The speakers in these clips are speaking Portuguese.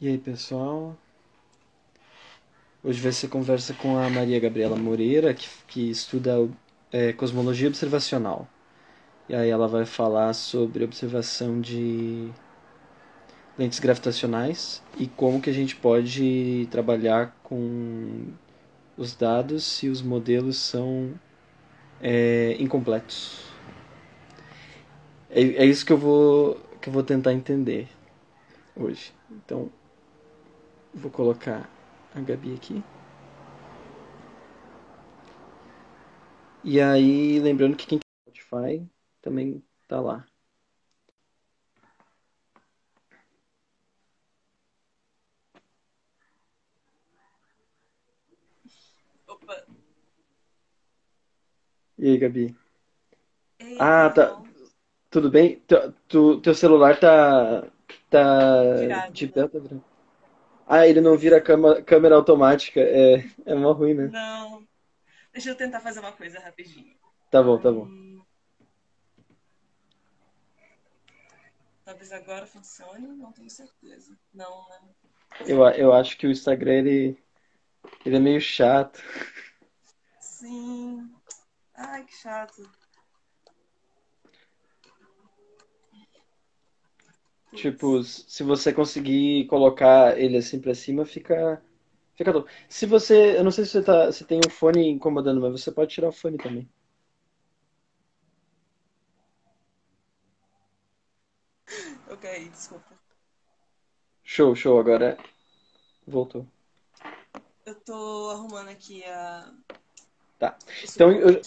E aí, pessoal? Hoje vai ser conversa com a Maria Gabriela Moreira, que, que estuda é, cosmologia observacional. E aí ela vai falar sobre observação de lentes gravitacionais e como que a gente pode trabalhar com os dados se os modelos são é, incompletos. É, é isso que eu vou que eu vou tentar entender hoje. Então, vou colocar a Gabi aqui. E aí, lembrando que quem tem Spotify também tá lá. Opa. E aí, Gabi? Ei, Ah, tá. bom? Tudo bem? Tu, tu- teu celular tá tá Virado, de pé, tá virando? Ah, ele não vira cama- câmera automática. É, é mó ruim, né? Não. Deixa eu tentar fazer uma coisa rapidinho. Tá bom, tá bom. Hum, talvez agora funcione, não tenho certeza. Não, né? Eu, eu acho que o Instagram ele, ele é meio chato. Sim. Ai, que chato. Tipo, se você conseguir colocar ele assim pra cima, fica fica top. Se você, eu não sei se você tá, se tem um fone incomodando, mas você pode tirar o fone também. Ok, desculpa. Show, show, agora voltou. Eu tô arrumando aqui a... Tá. Então eu,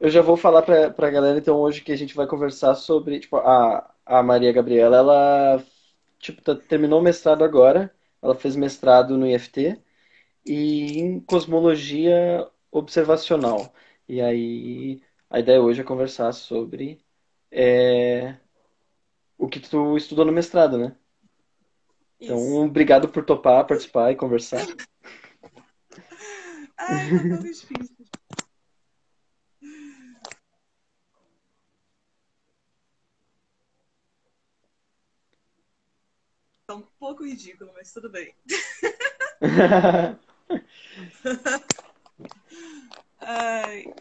eu já vou falar pra, pra galera então hoje que a gente vai conversar sobre, tipo, a, a Maria Gabriela, ela tipo, tá- terminou o mestrado agora, ela fez mestrado no IFT e em cosmologia observacional. E aí a ideia hoje é conversar sobre é, o que tu estudou no mestrado, né? Então, Isso. obrigado por topar, participar e conversar. Ai, tá tão difícil. Tá um pouco ridículo, mas tudo bem. Ai,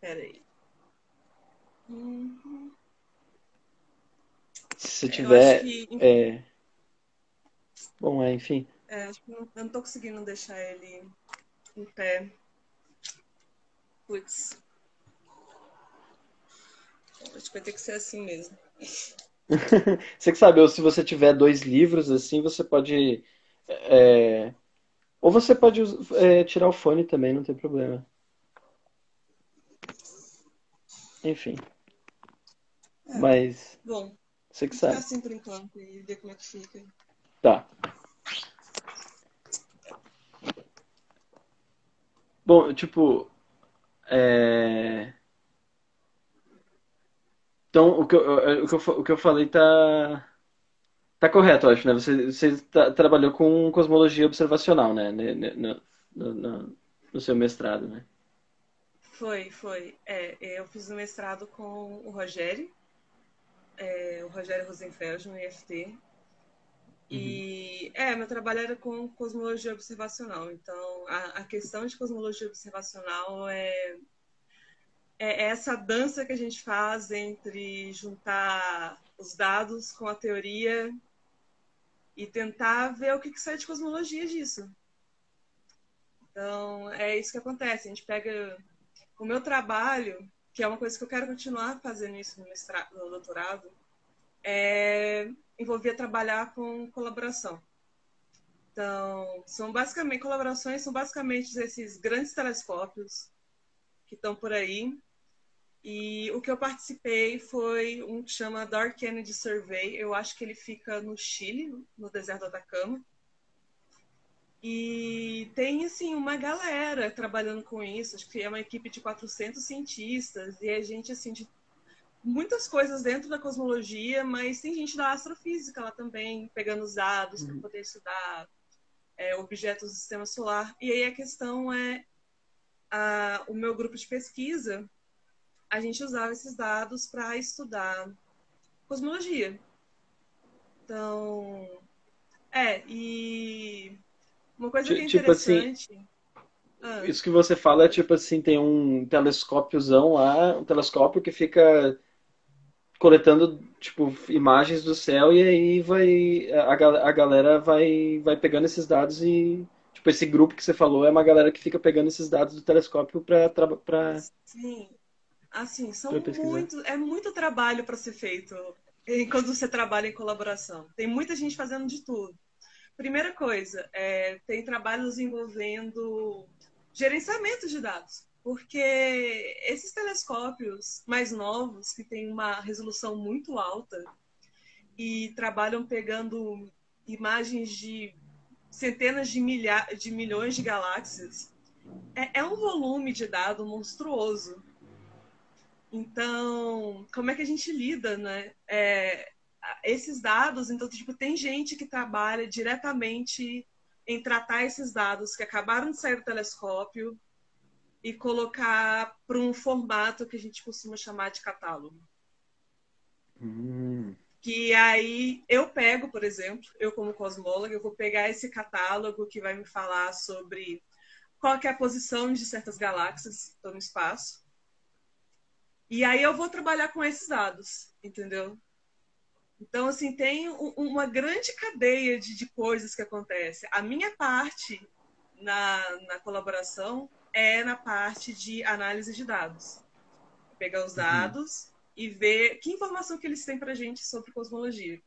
peraí. Uhum. Se tiver, que, é, bom, é, enfim. é, acho que não- eu não tô conseguindo deixar ele em pé. Putz, acho que vai ter que ser assim mesmo. Você que sabe, ou se você tiver dois livros assim, você pode, é, ou você pode é, tirar o fone também, não tem problema. Enfim, É, mas bom, você que sabe. assim por enquanto e ver como é que fica. Tá. Bom, tipo, é, então o que eu, o que eu, o que eu falei tá Tá correto, eu acho, né? Você, você tá- trabalhou com cosmologia observacional, né? No, no, no- no seu mestrado, né? Foi, foi. É, eu fiz o mestrado com o Rogério, é, o Rogério Rosenfeld, no IFT. Uhum. E, é, meu trabalho era com cosmologia observacional. Então, a, a questão de cosmologia observacional é, é essa dança que a gente faz entre juntar os dados com a teoria e tentar ver o que, que sai de cosmologia disso. Então, é isso que acontece. A gente pega o meu trabalho, que é uma coisa que eu quero continuar fazendo isso no mestrado, no doutorado, é, envolvia trabalhar com colaboração. Então, são basicamente colaborações são basicamente esses grandes telescópios que estão por aí. E o que eu participei foi um que chama Dark Kennedy Survey. Eu acho que ele fica no Chile, no deserto do Atacama. E tem, assim, uma galera trabalhando com isso. Acho que é uma equipe de 400 cientistas. E é gente, assim, de muitas coisas dentro da cosmologia, mas tem gente da astrofísica lá também, pegando os dados para Uhum. poder estudar é, objetos do sistema solar. E aí a questão é, a, o meu grupo de pesquisa, a gente usava esses dados para estudar cosmologia. Então, É, e uma coisa que é interessante. Tipo assim, ah. Isso que você fala é tipo assim, tem um telescópiozão lá, um telescópio que fica coletando tipo imagens do céu e aí vai a, a galera vai vai pegando esses dados e tipo esse grupo que você falou é uma galera que fica pegando esses dados do telescópio para para sim assim são muito é muito trabalho para ser feito quando você trabalha em colaboração. Tem muita gente fazendo de tudo. Primeira coisa é, tem trabalhos envolvendo gerenciamento de dados porque esses telescópios mais novos, que têm uma resolução muito alta e trabalham pegando imagens de centenas de, milha de milhões de galáxias, é, é um volume de dado monstruoso. Então, como é que a gente lida, né? É, esses dados, então, tipo, tem gente que trabalha diretamente em tratar esses dados que acabaram de sair do telescópio, e colocar para um formato que a gente costuma chamar de catálogo. Hum. Que aí eu pego, por exemplo, eu como cosmóloga, eu vou pegar esse catálogo que vai me falar sobre qual é a posição de certas galáxias no espaço. E aí eu vou trabalhar com esses dados, entendeu? Então, assim, tem uma grande cadeia de, de coisas que acontecem. A minha parte na, na colaboração é na parte de análise de dados. Pegar os uhum. dados uhum. e ver que informação que eles têm para gente sobre cosmologia.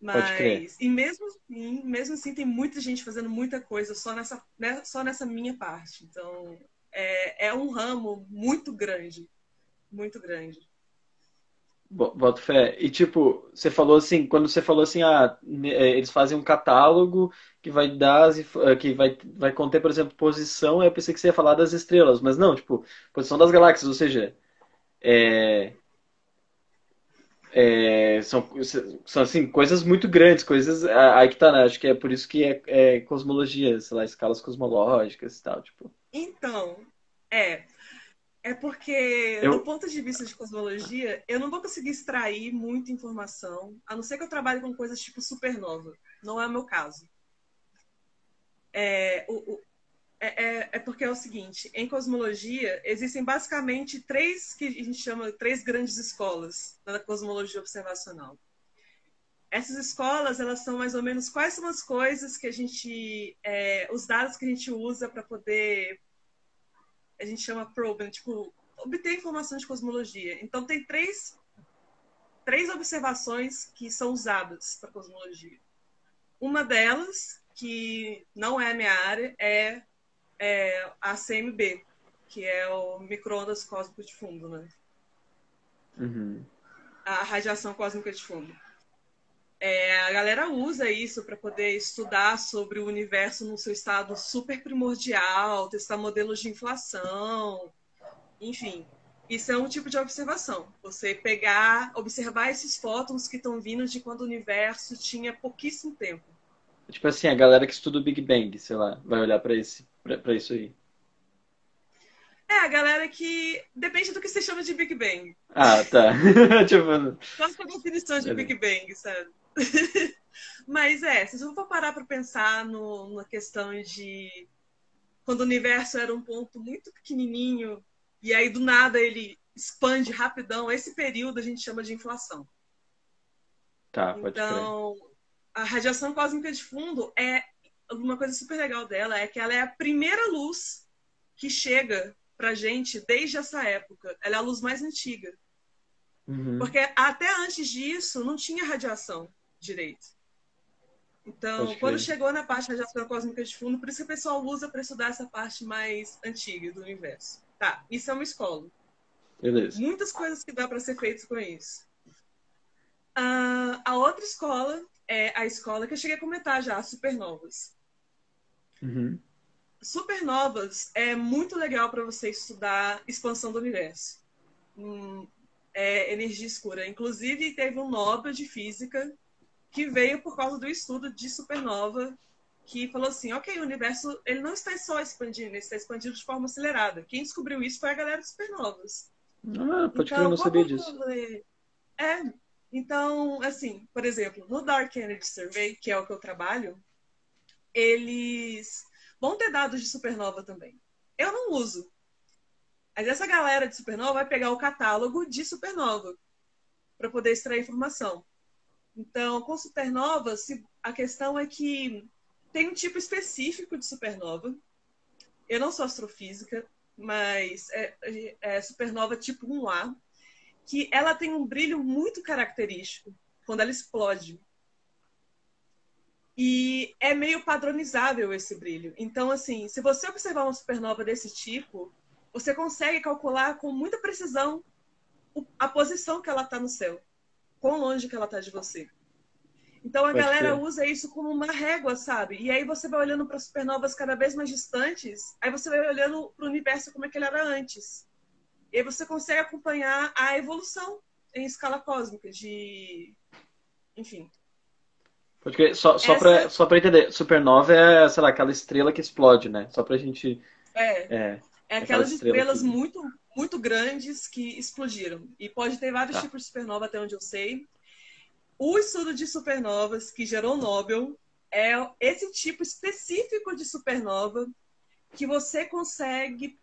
Mas, e mesmo assim, mesmo assim, tem muita gente fazendo muita coisa só nessa, né, só nessa minha parte. Então, é, é um ramo muito grande. Muito grande. Boto fé. E tipo, você falou assim, quando você falou assim, ah, é, eles fazem um catálogo que vai dar, eh, que vai, vai conter, por exemplo, posição, eu pensei que você ia falar das estrelas, mas não, tipo, posição das galáxias, ou seja, é, é, são, são assim, coisas muito grandes, coisas. Aí que tá, né? Acho que é por isso que é, é cosmologia, sei lá, escalas cosmológicas e tal, tipo. Então, é. É porque, eu... do ponto de vista de cosmologia, eu não vou conseguir extrair muita informação, a não ser que eu trabalhe com coisas tipo supernova. Não é o meu caso. É, o, o, é, é, é, porque é o seguinte, em cosmologia existem basicamente três que a gente chama três grandes escolas da cosmologia observacional. Essas escolas, elas são mais ou menos quais são as coisas que a gente, é, os dados que a gente usa para poder a gente chama probe, tipo, obter informação de cosmologia. Então tem três, três observações que são usadas para cosmologia. Uma delas, que não é a minha área, é, é a CMB, que é o microondas cósmico de fundo, né? Uhum. A radiação cósmica de fundo. É, a galera usa isso para poder estudar sobre o universo no seu estado super primordial, testar modelos de inflação, enfim. Isso é um tipo de observação. Você pegar, observar esses fótons que estão vindo de quando o universo tinha pouquíssimo tempo. Tipo assim, a galera que estuda o Big Bang, sei lá, vai olhar para isso aí. É, a galera que. Depende do que você chama de Big Bang. Ah, tá. tipo... Qual é a definição de Big Bang, sabe? Mas é, se você for parar para pensar no, na questão de quando o universo era um ponto muito pequenininho e aí do nada ele expande rapidão, esse período a gente chama de inflação. Tá, pode Então, crer. a radiação cósmica de fundo é uma coisa super legal dela é que ela é a primeira luz que chega pra gente desde essa época. Ela é a luz mais antiga. Uhum. Porque até antes disso não tinha radiação direito. Então, quando chegou na parte da radiação cósmica de fundo, por isso que o pessoal usa para estudar essa parte mais antiga do universo. Tá, isso é uma escola. Beleza. Muitas coisas que dá para ser feitas com isso. Uh, a outra escola é a escola que eu cheguei a comentar já, supernovas. Uhum. Supernovas é muito legal para você estudar expansão do universo. Hum, é energia escura. Inclusive, teve um Nobel de Física que veio por causa do estudo de supernova, que falou assim, ok, o universo ele não está só expandindo, ele está expandindo de forma acelerada. Quem descobriu isso foi a galera de supernovas. Ah, pode então, crer, eu não sabia disso. É, Então, assim, por exemplo, no Dark Energy Survey, que é o que eu trabalho, eles vão ter dados de supernova também. Eu não uso. Mas essa galera de supernova vai pegar o catálogo de supernova para poder extrair informação. Então, com supernova, a questão é que tem um tipo específico de supernova. Eu não sou astrofísica, mas é, é supernova tipo 1A, que ela tem um brilho muito característico quando ela explode. E é meio padronizável esse brilho. Então, assim, se você observar uma supernova desse tipo, você consegue calcular com muita precisão a posição que ela está no céu, quão longe que ela está de você. Então a Pode galera ter. usa isso como uma régua, sabe? E aí você vai olhando para supernovas cada vez mais distantes, aí você vai olhando para o universo como é que ele era antes. E aí você consegue acompanhar a evolução em escala cósmica de enfim, porque só, só Essa... só pra entender, supernova é, sei lá, aquela estrela que explode, né? Só pra gente. É. É, é aquelas estrelas que... muito, muito grandes que explodiram. E pode ter vários tá. tipos de supernova, até onde eu sei. O estudo de supernovas que gerou o Nobel é esse tipo específico de supernova que você consegue,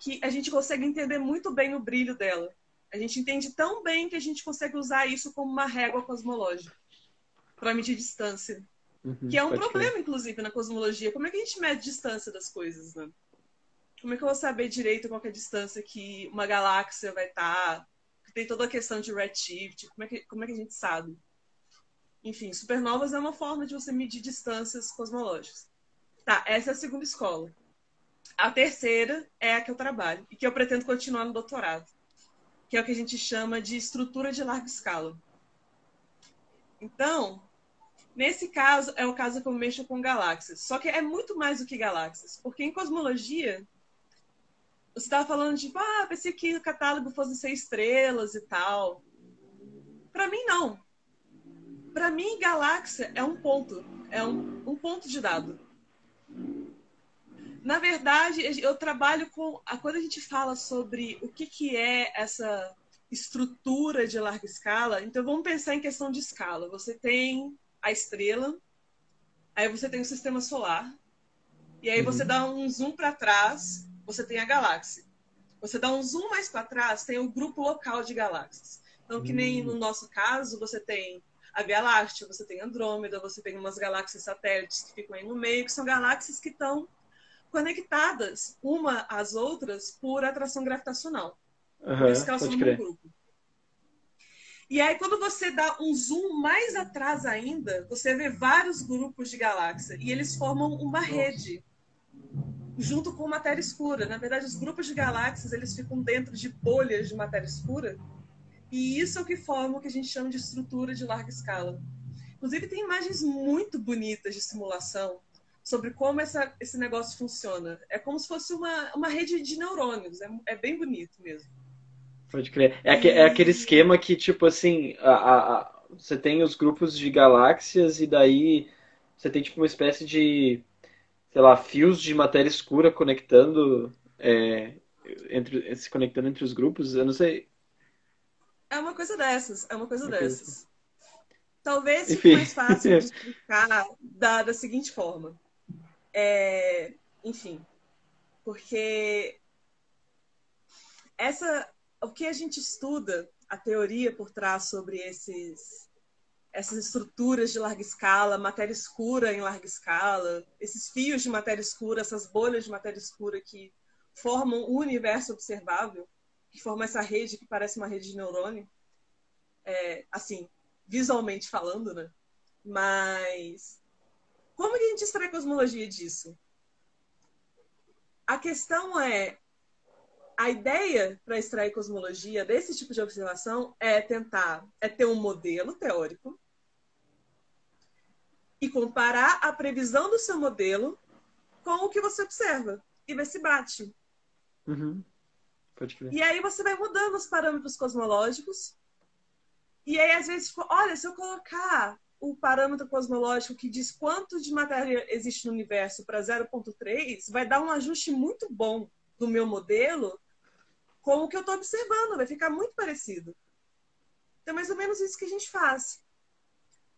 que a gente consegue entender muito bem o brilho dela. A gente entende tão bem que a gente consegue usar isso como uma régua cosmológica para medir distância. Uhum, que é um problema, ser. inclusive, na cosmologia. Como é que a gente mede distância das coisas, né? Como é que eu vou saber direito qual é a distância que uma galáxia vai estar? Tá? Tem toda a questão de redshift. Como é que, como é que a gente sabe? Enfim, supernovas é uma forma de você medir distâncias cosmológicas. Tá, essa é a segunda escola. A terceira é a que eu trabalho e que eu pretendo continuar no doutorado, que é o que a gente chama de estrutura de larga escala. Então, nesse caso, é o caso que eu mexo com galáxias. Só que é muito mais do que galáxias, porque em cosmologia, você estava falando de, tipo, ah, pensei que o catálogo fosse ser estrelas e tal. Para mim, não. Para mim, galáxia é um ponto, é um, um ponto de dado. Na verdade, eu trabalho com. Quando a gente fala sobre o que, que é essa estrutura de larga escala, então vamos pensar em questão de escala. Você tem a estrela, aí você tem o sistema solar, e aí uhum. você dá um zoom para trás, você tem a galáxia. Você dá um zoom mais para trás, tem o grupo local de galáxias. Então, que nem no uhum. nosso caso, você tem a Via Láctea, você tem Andrômeda, você tem umas galáxias satélites que ficam aí no meio, que são galáxias que estão conectadas uma às outras por atração gravitacional. Uhum, Por isso que elas são grupo. E aí, quando você dá um zoom mais atrás ainda, você vê vários grupos de galáxia e eles formam uma Nossa. rede junto com matéria escura. Na verdade, os grupos de galáxias eles ficam dentro de bolhas de matéria escura e isso é o que forma o que a gente chama de estrutura de larga escala. Inclusive, tem imagens muito bonitas de simulação sobre como essa, esse negócio funciona. É como se fosse uma, uma rede de neurônios. É, é bem bonito mesmo. Pode crer. É, é aquele esquema que, tipo assim, a, a, a, você tem os grupos de galáxias e daí você tem tipo uma espécie de, sei lá, fios de matéria escura conectando, é, entre, se conectando entre os grupos. Eu não sei. É uma coisa dessas, é uma coisa uma dessas. Coisa... Talvez fique mais fácil de explicar da, da seguinte forma. É, enfim, porque essa o que a gente estuda, a teoria por trás sobre esses, essas estruturas de larga escala, matéria escura em larga escala, esses fios de matéria escura, essas bolhas de matéria escura que formam o universo observável, que formam essa rede que parece uma rede de neurônio, é, assim, visualmente falando, né? Mas como que a gente extrai cosmologia disso? A questão é a ideia para extrair cosmologia desse tipo de observação é tentar é ter um modelo teórico e comparar a previsão do seu modelo com o que você observa e ver se bate. Uhum. E aí você vai mudando os parâmetros cosmológicos. E aí, às vezes, olha, se eu colocar o parâmetro cosmológico que diz quanto de matéria existe no universo para 0,3, vai dar um ajuste muito bom do meu modelo com o que eu estou observando, vai ficar muito parecido. Então, é mais ou menos isso que a gente faz.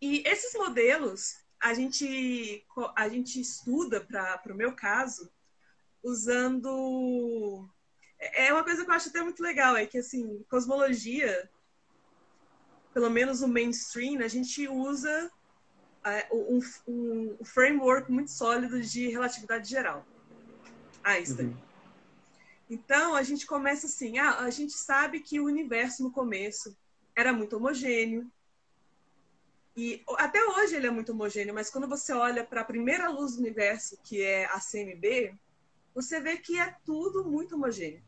E esses modelos, a gente, a gente estuda, para o meu caso, usando. É uma coisa que eu acho até muito legal, é que, assim, cosmologia, pelo menos o mainstream, a gente usa é, um, um, um framework muito sólido de relatividade geral. Einstein. Uhum. Então, a gente começa assim, ah, a gente sabe que o universo no começo era muito homogêneo. E até hoje ele é muito homogêneo, mas quando você olha para a primeira luz do universo, que é a CMB, você vê que é tudo muito homogêneo.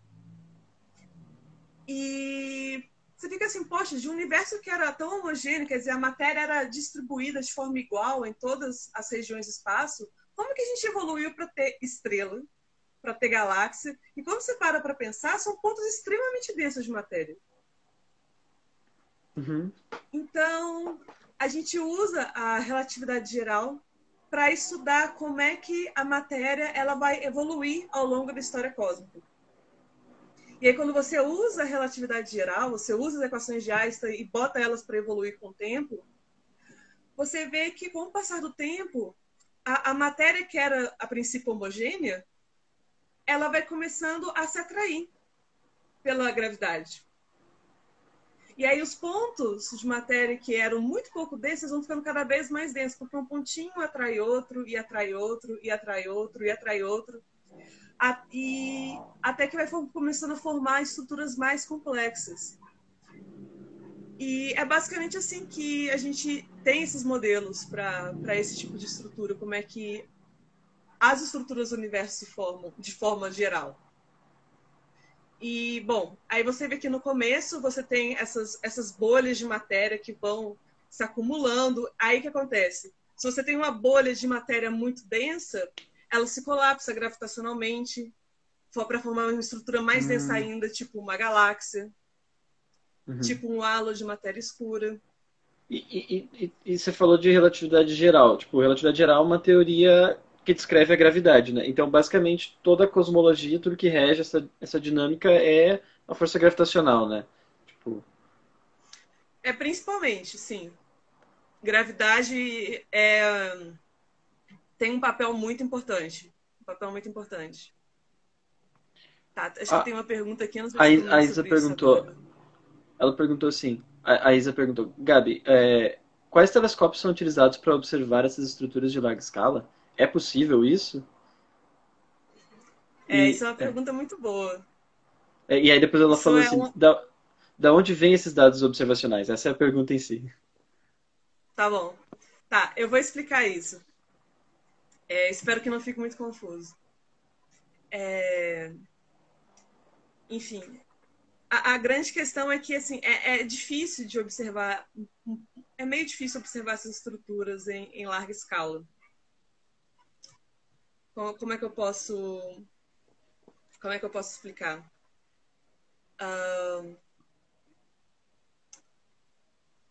E você fica assim, poxa, de um universo que era tão homogêneo, quer dizer, a matéria era distribuída de forma igual em todas as regiões do espaço, como que a gente evoluiu para ter estrela, para ter galáxia? E quando você para para pensar, são pontos extremamente densos de matéria. Uhum. Então, a gente usa a relatividade geral para estudar como é que a matéria ela vai evoluir ao longo da história cósmica. E aí, quando você usa a relatividade geral, você usa as equações de Einstein e bota elas para evoluir com o tempo, você vê que, com o passar do tempo, a, a matéria que era, a princípio, homogênea, ela vai começando a se atrair pela gravidade. E aí os pontos de matéria que eram muito pouco desses vão ficando cada vez mais densos, porque um pontinho atrai outro, e atrai outro, e atrai outro, e atrai outro. E até que vai começando a formar estruturas mais complexas. E é basicamente assim que a gente tem esses modelos para esse tipo de estrutura, como é que as estruturas do universo se formam de forma geral. E, bom, aí você vê que no começo você tem essas, essas bolhas de matéria que vão se acumulando. Aí o que acontece? Se você tem uma bolha de matéria muito densa, ela se colapsa gravitacionalmente para formar uma estrutura mais densa hum. ainda, tipo uma galáxia, uhum. tipo um halo de matéria escura. E, e, e, e, você falou de relatividade geral. Tipo, relatividade geral é uma teoria que descreve a gravidade, né? Então, basicamente, toda a cosmologia, tudo que rege essa, essa dinâmica é a força gravitacional, né? Tipo... É principalmente, sim. Gravidade é... tem um papel muito importante. Um papel muito importante. Tá, acho ah, que tem uma pergunta aqui. Não sei a, a Isa perguntou. Ela perguntou assim. A, a Isa perguntou, Gabi, é, quais telescópios são utilizados para observar essas estruturas de larga escala? É possível isso? É, e, isso é uma é. pergunta é. muito boa. É, e aí depois ela isso falou é assim, uma... da, da onde vêm esses dados observacionais? Essa é a pergunta em si. Tá bom. Tá, eu vou explicar isso. É, espero que não fique muito confuso. É... Enfim, a, a, grande questão é que assim é, é, difícil de observar, é meio difícil observar essas estruturas em, em larga escala. Como, como é que eu posso. Como é que eu posso explicar? Uh,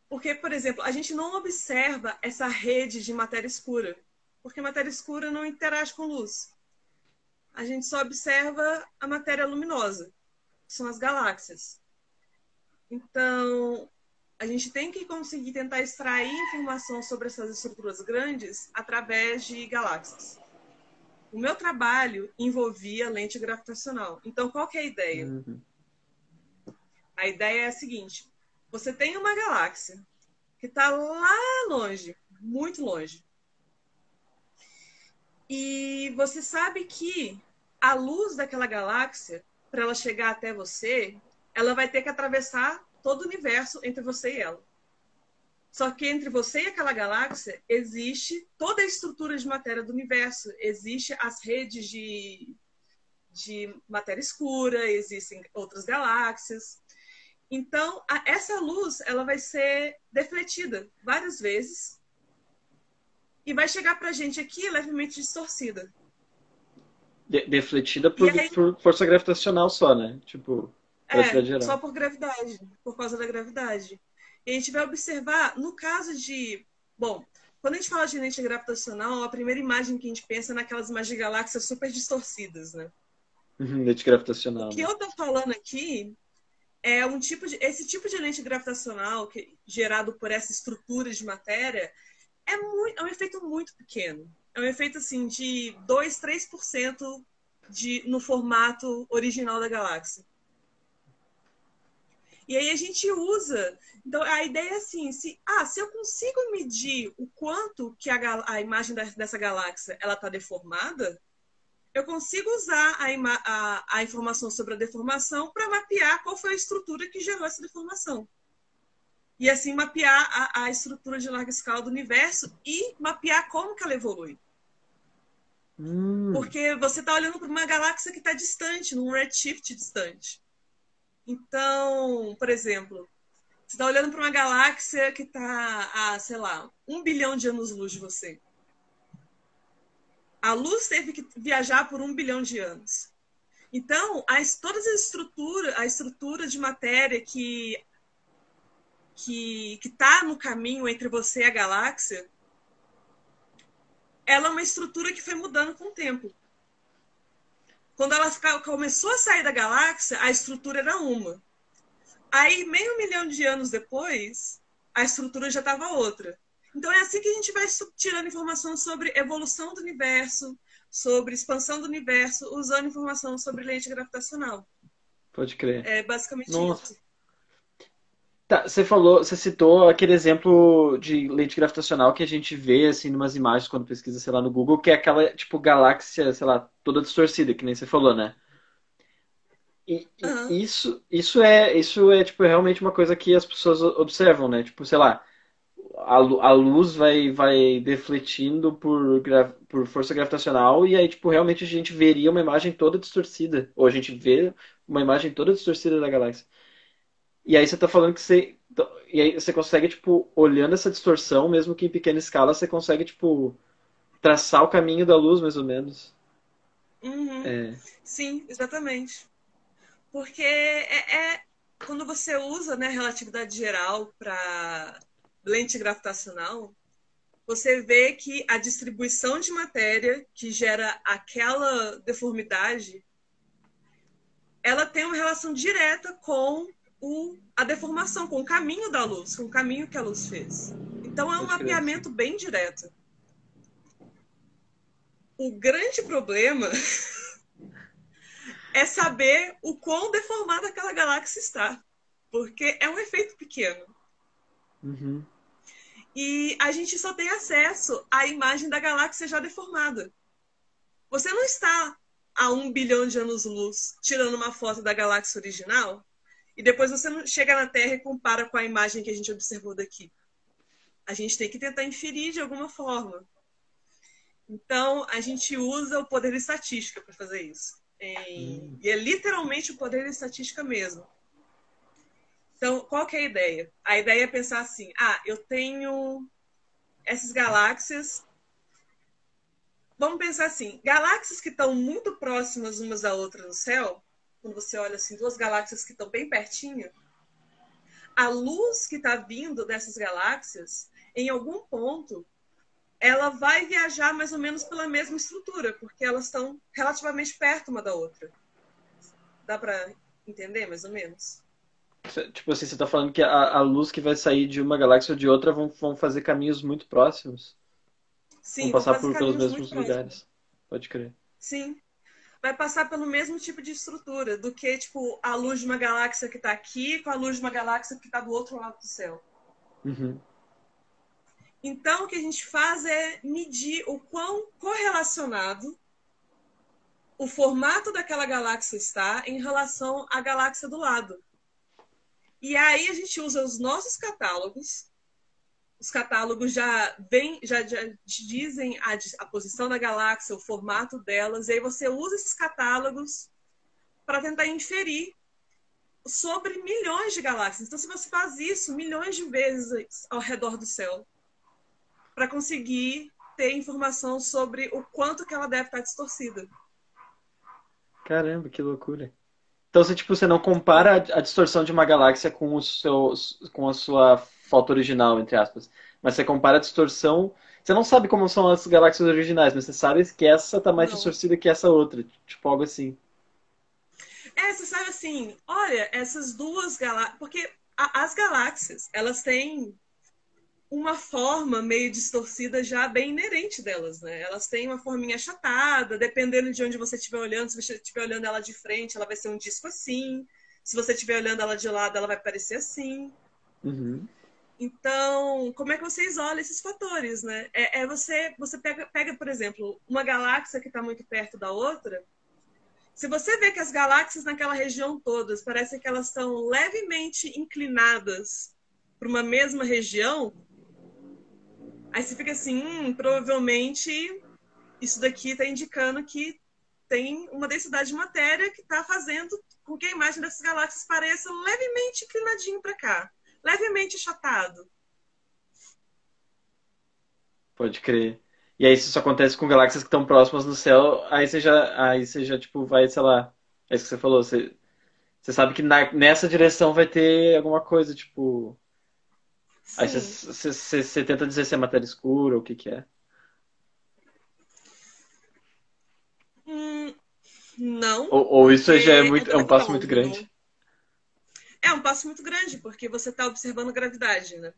porque, por exemplo, a gente não observa essa rede de matéria escura, porque matéria escura não interage com luz. A gente só observa a matéria luminosa, que são as galáxias. Então, a gente tem que conseguir tentar extrair informação sobre essas estruturas grandes através de galáxias o meu trabalho envolvia lente gravitacional. Então, qual que é a ideia? Uhum. A ideia é a seguinte: você tem uma galáxia que está lá longe, muito longe. E você sabe que a luz daquela galáxia, para ela chegar até você, ela vai ter que atravessar todo o universo entre você e ela. Só que entre você e aquela galáxia existe toda a estrutura de matéria do universo, existe as redes de, de matéria escura, existem outras galáxias. Então, a, essa luz ela vai ser defletida várias vezes e vai chegar para a gente aqui levemente distorcida. De, defletida por, aí, por, força gravitacional só, né? Tipo, é, só por gravidade, por causa da gravidade. E a gente vai observar, no caso de. Bom, quando a gente fala de lente gravitacional, a primeira imagem que a gente pensa é naquelas imagens de galáxias super distorcidas, né? Uhum, lente gravitacional. O que eu tô falando aqui é um tipo de esse tipo de lente gravitacional que gerado por essa estrutura de matéria é muito é um efeito muito pequeno. É um efeito assim de 2, 3% de no formato original da galáxia. E aí a gente usa. Então a ideia é assim, se ah, se eu consigo medir o quanto que a, a imagem dessa galáxia ela está deformada, eu consigo usar a, a, a informação sobre a deformação para mapear qual foi a estrutura que gerou essa deformação. E assim mapear a, a estrutura de larga escala do universo e mapear como que ela evolui. Hum. Porque você está olhando para uma galáxia que está distante, num redshift distante. Então, por exemplo, você está olhando para uma galáxia que está a, sei lá, um bilhão de anos-luz de você. A luz teve que viajar por um bilhão de anos. Então, as, todas as estruturas, a estrutura de matéria que que está no caminho entre você e a galáxia, ela é uma estrutura que foi mudando com o tempo. Quando ela começou a sair da galáxia, a estrutura era uma. Aí, meio milhão de anos depois, a estrutura já estava outra. Então é assim que a gente vai tirando informação sobre evolução do universo, sobre expansão do universo, usando informação sobre lente gravitacional. Pode crer. É basicamente Nossa. isso. Tá, você falou, você citou aquele exemplo de lente gravitacional que a gente vê assim numas imagens quando pesquisa, sei lá, no Google, que é aquela tipo galáxia, sei lá, toda distorcida, que nem você falou, né? E, uhum. isso, isso é, isso é tipo realmente uma coisa que as pessoas observam, né? Tipo, sei lá, a, a luz vai, vai defletindo por, por força gravitacional e aí, tipo, realmente a gente veria uma imagem toda distorcida. Ou a gente vê uma imagem toda distorcida da galáxia. E aí você está falando que você. E aí você consegue, tipo, olhando essa distorção, mesmo que em pequena escala, você consegue, tipo, traçar o caminho da luz, mais ou menos. Uhum. É. Sim, exatamente. Porque é, é, quando você usa né, relatividade geral para lente gravitacional, você vê que a distribuição de matéria que gera aquela deformidade, ela tem uma relação direta com o, a deformação, com o caminho da luz, com o caminho que a luz fez. Então é um mapeamento bem direto. O grande problema é saber o quão deformada aquela galáxia está, porque é um efeito pequeno. Uhum. E a gente só tem acesso à imagem da galáxia já deformada. Você não está a um bilhão de anos-luz tirando uma foto da galáxia original e depois você não chega na Terra e compara com a imagem que a gente observou daqui. A gente tem que tentar inferir de alguma forma. Então, a gente usa o poder de estatística para fazer isso. Hum. E é literalmente o poder de estatística mesmo. Então, qual que é a ideia? A ideia é pensar assim: ah, eu tenho essas galáxias. Vamos pensar assim: galáxias que estão muito próximas umas da outra no céu, quando você olha assim, duas galáxias que estão bem pertinho, a luz que está vindo dessas galáxias, em algum ponto, ela vai viajar mais ou menos pela mesma estrutura, porque elas estão relativamente perto uma da outra. Dá para entender mais ou menos? Tipo assim, você está falando que a, a, luz que vai sair de uma galáxia ou de outra vão, vão fazer caminhos muito próximos? Sim, vão passar por, pelos mesmos lugares. Pode crer. Sim. Vai passar pelo mesmo tipo de estrutura do que, tipo, a luz de uma galáxia que está aqui com a luz de uma galáxia que está do outro lado do céu. Uhum. Então, o que a gente faz é medir o quão correlacionado o formato daquela galáxia está em relação à galáxia do lado. E aí a gente usa os nossos catálogos. Os catálogos já vem, já, já dizem a, a posição da galáxia, o formato delas, e aí você usa esses catálogos para tentar inferir sobre milhões de galáxias. Então, se você faz isso milhões de vezes ao redor do céu, para conseguir ter informação sobre o quanto que ela deve estar distorcida. Caramba, que loucura. Então, você, tipo, você não compara a distorção de uma galáxia com, o seu, com a sua foto original, entre aspas. Mas você compara a distorção. Você não sabe como são as galáxias originais, mas você sabe que essa está mais não. distorcida que essa outra. Tipo, algo assim. É, você sabe assim, olha, essas duas galáxias. Porque a, as galáxias, elas têm uma forma meio distorcida já bem inerente delas, né? Elas têm uma forminha achatada, dependendo de onde você estiver olhando. Se você estiver olhando ela de frente, ela vai ser um disco assim. Se você estiver olhando ela de lado, ela vai parecer assim. Uhum. Então, como é que você isola esses fatores, né? É, é você, você pega, pega, por exemplo, uma galáxia que está muito perto da outra. Se você vê que as galáxias naquela região todas parecem que elas estão levemente inclinadas para uma mesma região, aí você fica assim, hum, provavelmente isso daqui está indicando que tem uma densidade de matéria que está fazendo com que a imagem dessas galáxias pareça levemente inclinadinho para cá levemente achatado. Pode crer. E aí, se isso acontece com galáxias que estão próximas no céu, aí você já, aí você já tipo, vai, sei lá. É isso que você falou. Você, você sabe que na, nessa direção vai ter alguma coisa, tipo. Sim. Aí você, você, você, você, tenta dizer se é matéria escura ou o que, que é. Hum, não. Ou, ou isso já é, muito, é um passo muito grande. É um passo muito grande, porque você está observando gravidade, né?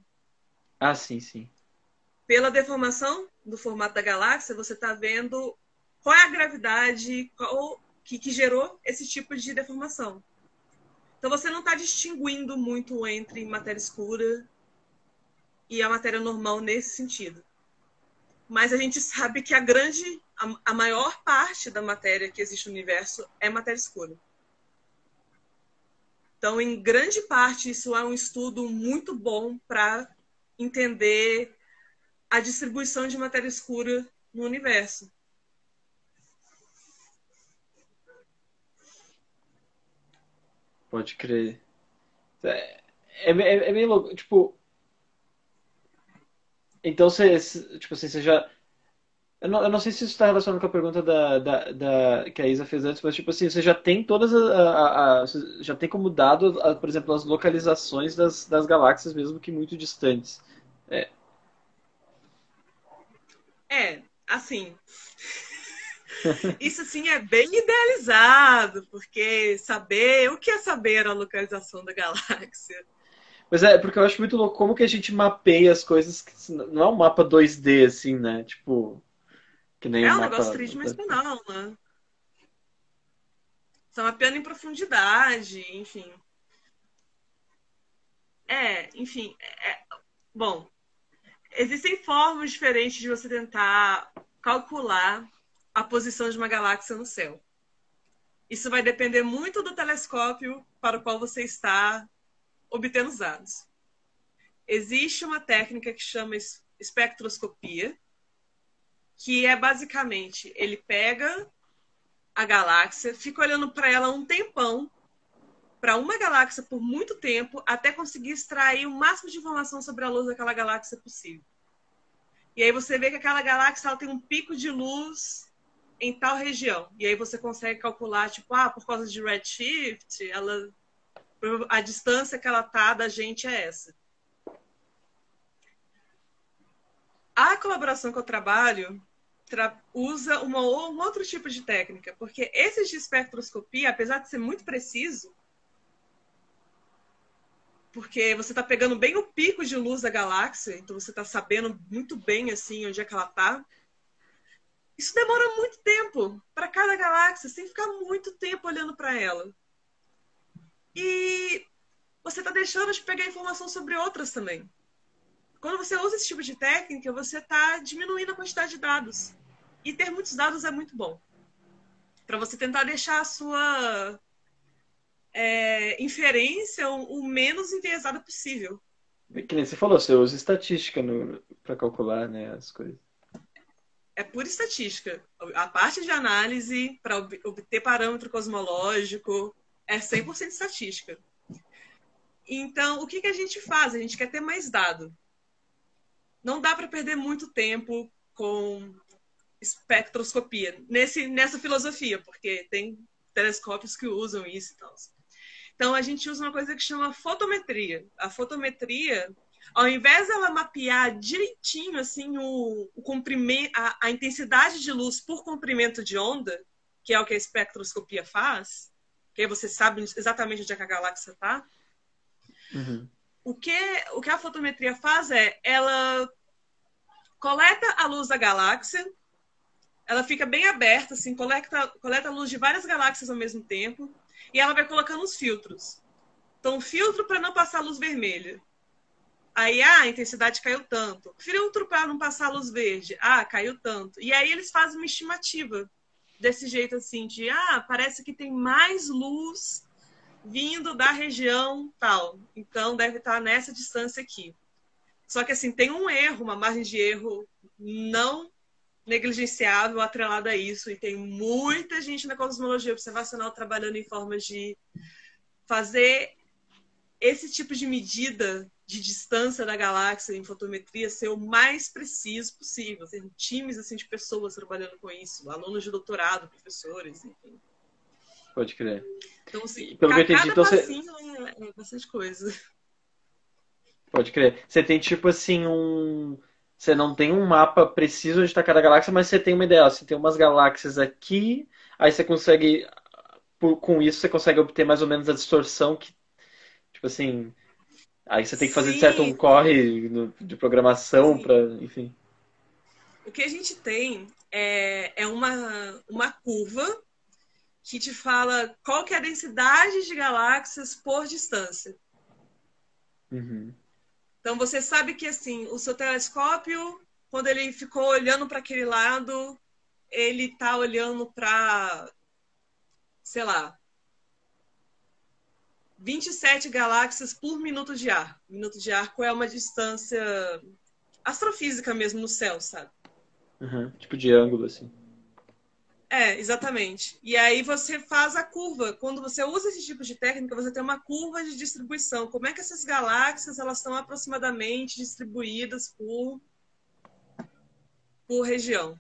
Ah, sim, sim. Pela deformação do formato da galáxia, você está vendo qual é a gravidade qual, que, que gerou esse tipo de deformação. Então você não está distinguindo muito entre matéria escura e a matéria normal nesse sentido. Mas a gente sabe que a grande, a, a maior parte da matéria que existe no universo é matéria escura. Então, em grande parte, isso é um estudo muito bom para entender a distribuição de matéria escura no universo. Pode crer. É, é, é, é meio louco. Tipo. Então você. Tipo assim, você já eu não, eu não sei se isso está relacionado com a pergunta da, da, da, que a Isa fez antes, mas tipo assim, você já tem todas as. já tem como dado, a, por exemplo, as localizações das, das galáxias, mesmo que muito distantes. É, é assim. Isso sim é bem idealizado, porque saber o que é saber a localização da galáxia. Mas é, porque eu acho muito louco como que a gente mapeia as coisas, não é um mapa 2D, assim, né? Tipo, que nem é um negócio tridimensional, né? São mapeando em profundidade, enfim. É, enfim. É, bom, existem formas diferentes de você tentar calcular a posição de uma galáxia no céu. Isso vai depender muito do telescópio para o qual você está obtendo os dados. Existe uma técnica que chama espectroscopia, que é basicamente ele pega a galáxia, fica olhando para ela um tempão, para uma galáxia por muito tempo, até conseguir extrair o máximo de informação sobre a luz daquela galáxia possível. E aí você vê que aquela galáxia ela tem um pico de luz em tal região. E aí você consegue calcular, tipo, ah, por causa de redshift, ela a distância que ela tá da gente é essa. A colaboração que eu trabalho, usa uma, um outro tipo de técnica, porque esses de espectroscopia, apesar de ser muito preciso, porque você está pegando bem o pico de luz da galáxia, então você está sabendo muito bem assim onde é que ela está. Isso demora muito tempo para cada galáxia, sem ficar muito tempo olhando para ela. E você está deixando de pegar informação sobre outras também. Quando você usa esse tipo de técnica, você está diminuindo a quantidade de dados. E ter muitos dados é muito bom. Para você tentar deixar a sua é, inferência o, o, menos enviesada possível. Que nem você falou, você usa estatística para calcular né, as coisas. É pura estatística. A parte de análise para obter parâmetro cosmológico é 100% estatística. Então, o que, que a gente faz? A gente quer ter mais dado. Não dá para perder muito tempo com espectroscopia nesse, nessa filosofia, porque tem telescópios que usam isso e tal. Então a gente usa uma coisa que chama fotometria. A fotometria, ao invés dela mapear direitinho assim o, o comprimento, a, a intensidade de luz por comprimento de onda, que é o que a espectroscopia faz, porque você sabe exatamente onde é que a galáxia está. Uhum. O, que, o que a fotometria faz é, ela coleta a luz da galáxia, ela fica bem aberta, assim, coleta, coleta luz de várias galáxias ao mesmo tempo, e ela vai colocando os filtros. Então, filtro para não passar luz vermelha. Aí, ah, a intensidade caiu tanto. Filtro para não passar luz verde. Ah, caiu tanto. E aí eles fazem uma estimativa desse jeito assim, de ah, parece que tem mais luz vindo da região tal. Então deve estar nessa distância aqui. Só que assim, tem um erro, uma margem de erro não negligenciável atrelada a isso, e tem muita gente na cosmologia observacional trabalhando em formas de fazer esse tipo de medida de distância da galáxia em fotometria ser o mais preciso possível. Tem times assim de pessoas trabalhando com isso, alunos de doutorado, professores, enfim. Pode crer. Então, assim, Pelo que eu entendi, então você... é, é bastante coisa. Pode crer. Você tem tipo assim um. Você não tem um mapa preciso onde está cada galáxia, mas você tem uma ideia. Você tem umas galáxias aqui, aí você consegue. Por, com isso você consegue obter mais ou menos a distorção que Tipo assim, aí você tem que fazer de certo um corre no, de programação para, enfim. O que a gente tem é, é uma, uma curva que te fala qual que é a densidade de galáxias por distância. Uhum. Então você sabe que assim, o seu telescópio, quando ele ficou olhando para aquele lado, ele está olhando para, sei lá, 27 galáxias por minuto de ar. Minuto de arco é uma distância astrofísica mesmo no céu, sabe? Uhum, tipo de ângulo, assim. É, exatamente. E aí você faz a curva. Quando você usa esse tipo de técnica, você tem uma curva de distribuição. Como é que essas galáxias elas estão aproximadamente distribuídas por, por região?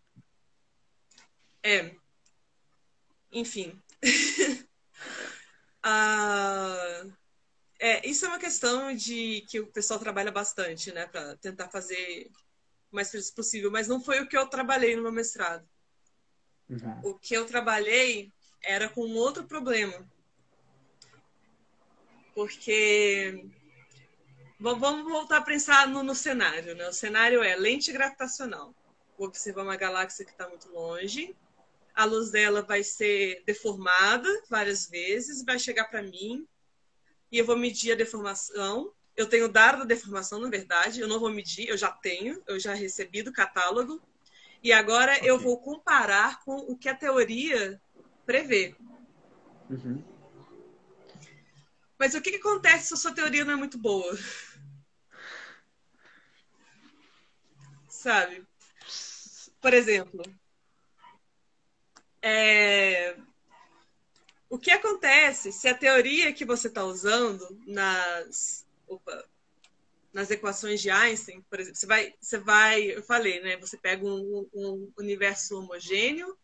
É. Enfim. Ah, é, isso é uma questão de que o pessoal trabalha bastante, né, para tentar fazer o mais preciso possível, mas não foi o que eu trabalhei no meu mestrado. Uhum. O que eu trabalhei era com outro problema. Porque vamos voltar a pensar no, no, cenário, né? O cenário é lente gravitacional. Vou observar uma galáxia que está muito longe, a luz dela vai ser deformada várias vezes, vai chegar para mim e eu vou medir a deformação. Eu tenho dado da deformação, na verdade, eu não vou medir, eu já tenho, eu já recebi do catálogo. E agora okay. eu vou comparar com o que a teoria prevê. Uhum. Mas o que, que acontece se a sua teoria não é muito boa? Sabe? Por exemplo, é... O que acontece se a teoria que você está usando nas, Opa. Nas equações de Einstein, por exemplo, você vai, você vai, eu falei, né? Você pega um, um universo homogêneo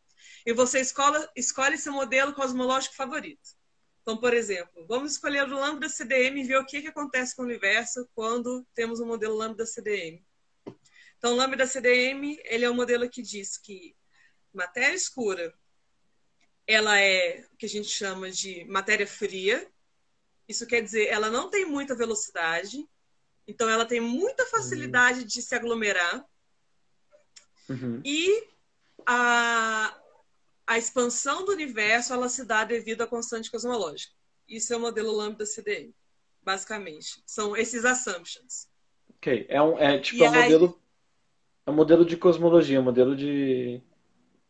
e você escolhe, escolhe seu modelo cosmológico favorito. Então, por exemplo, vamos escolher o lambda CDM e ver o que, que acontece com o universo quando temos um modelo lambda CDM. Então, o lambda CDM ele é um modelo que diz que matéria escura ela é o que a gente chama de matéria fria. Isso quer dizer, ela não tem muita velocidade, então ela tem muita facilidade uhum. de se aglomerar. Uhum. E a, a expansão do universo ela se dá devido à constante cosmológica. Isso é o modelo lambda CDM, basicamente. São esses assumptions. Ok. É, um, é tipo um aí... modelo. É um modelo de cosmologia, um modelo de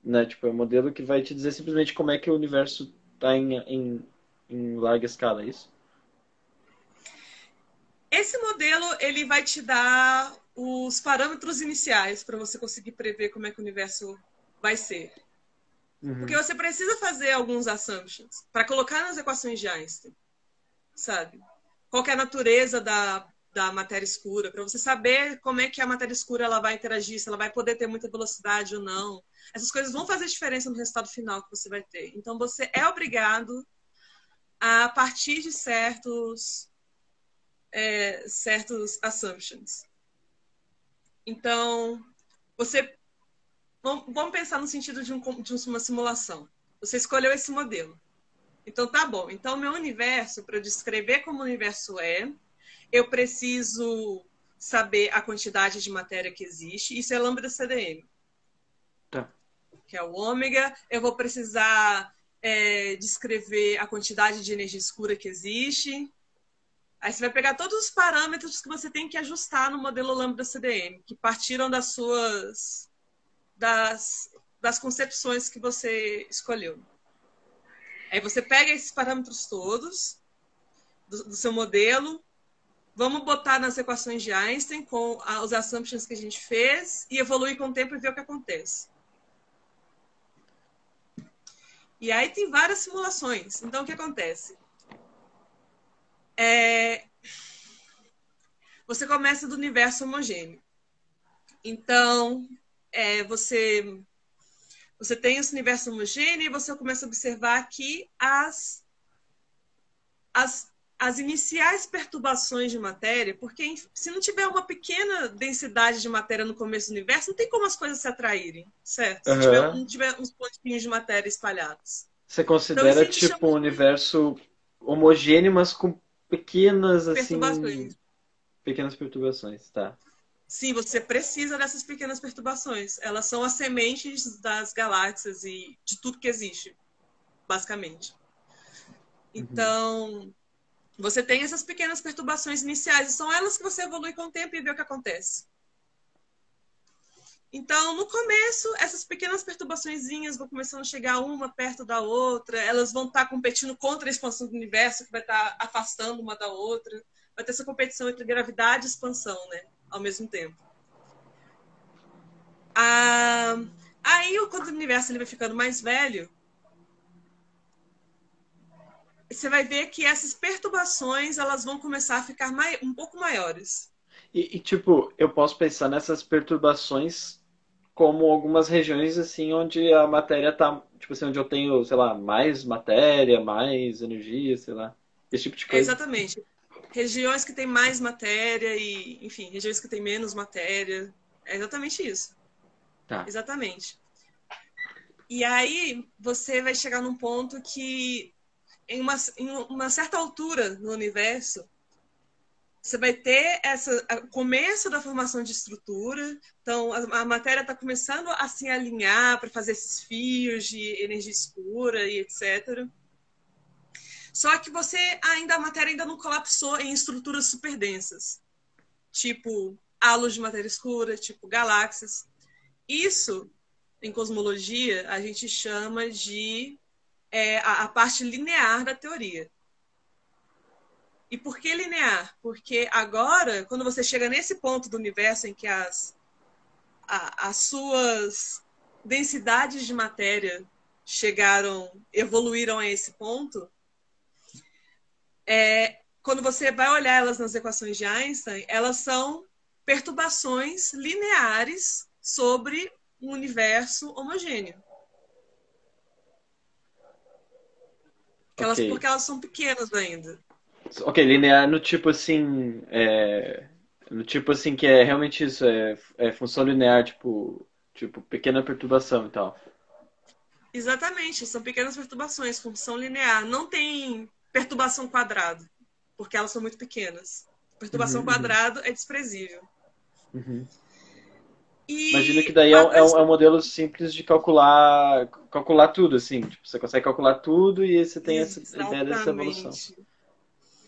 né? Tipo, é um modelo que vai te dizer simplesmente como é que o universo está em, em, em larga escala, é isso? Esse modelo ele vai te dar os parâmetros iniciais para você conseguir prever como é que o universo vai ser. Uhum. Porque você precisa fazer alguns assumptions para colocar nas equações de Einstein, sabe? Qual é a natureza da, da matéria escura, para você saber como é que a matéria escura ela vai interagir, se ela vai poder ter muita velocidade ou não. Essas coisas vão fazer diferença no resultado final que você vai ter. Então você é obrigado a partir de certos é, certos assumptions. Então você vamos pensar no sentido de, um, de uma simulação. Você escolheu esse modelo. Então tá bom. Então meu universo, para descrever como o universo é, eu preciso saber a quantidade de matéria que existe. Isso é lambda CDM. Tá. Que é o ômega. Eu vou precisar é, descrever a quantidade de energia escura que existe. Aí você vai pegar todos os parâmetros que você tem que ajustar no modelo lambda CDM, que partiram das suas das, das concepções que você escolheu. Aí você pega esses parâmetros todos do, do seu modelo, vamos botar nas equações de Einstein com a, os assumptions que a gente fez e evoluir com o tempo e ver o que acontece. E aí tem várias simulações. Então, o que acontece? É... Você começa do universo homogêneo. Então, é, você você tem esse universo homogêneo e você começa a observar aqui as, as, as iniciais perturbações de matéria, porque se não tiver uma pequena densidade de matéria no começo do universo, não tem como as coisas se atraírem, certo? Se tiver, não tiver uns pontinhos de matéria espalhados. Você considera então, tipo chama... um universo homogêneo, mas com pequenas assim, perturbações. pequenas perturbações, tá? Sim, você precisa dessas pequenas perturbações. Elas são as sementes das galáxias e de tudo que existe, basicamente. Então, uhum. você tem essas pequenas perturbações iniciais, e são elas que você evolui com o tempo e vê o que acontece. Então, no começo, essas pequenas perturbações vão começando a chegar uma perto da outra, elas vão estar competindo contra a expansão do universo, que vai estar afastando uma da outra. Vai ter essa competição entre gravidade e expansão, né? ao mesmo tempo. Ah, aí, quando o universo ele vai ficando mais velho, você vai ver que essas perturbações elas vão começar a ficar um pouco maiores. E, e, tipo, eu posso pensar nessas perturbações como algumas regiões assim onde a matéria tá, tipo assim, onde eu tenho, sei lá, mais matéria, mais energia, sei lá, esse tipo de coisa. exatamente regiões que têm mais matéria e, enfim, regiões que têm menos matéria. É exatamente isso. Tá. Exatamente. E aí você vai chegar num ponto que, em uma, em uma certa altura no universo, você vai ter essa começo da formação de estrutura. Então, a, a matéria está começando a se alinhar para fazer esses fios de energia escura e etc. Só que você ainda a matéria ainda não colapsou em estruturas super densas, tipo halos de matéria escura, tipo galáxias. Isso, em cosmologia, a gente chama de é, a, a parte linear da teoria. E por que linear? Porque agora, quando você chega nesse ponto do universo em que as, a, as suas densidades de matéria chegaram, evoluíram a esse ponto, é, quando você vai olhar elas nas equações de Einstein, elas são perturbações lineares sobre um universo homogêneo. Okay. Elas, porque elas são pequenas ainda. Ok, linear no tipo assim. É, no tipo assim que é realmente isso, é, é função linear, tipo, tipo, pequena perturbação e tal. Exatamente, são pequenas perturbações, função linear. Não tem perturbação quadrado, porque elas são muito pequenas. Perturbação uhum, uhum. quadrado é desprezível. Uhum. E Imagina que daí é, é, um, é, um, modelo simples de calcular calcular tudo, assim. Tipo, você consegue calcular tudo e você tem Exatamente. essa ideia dessa evolução.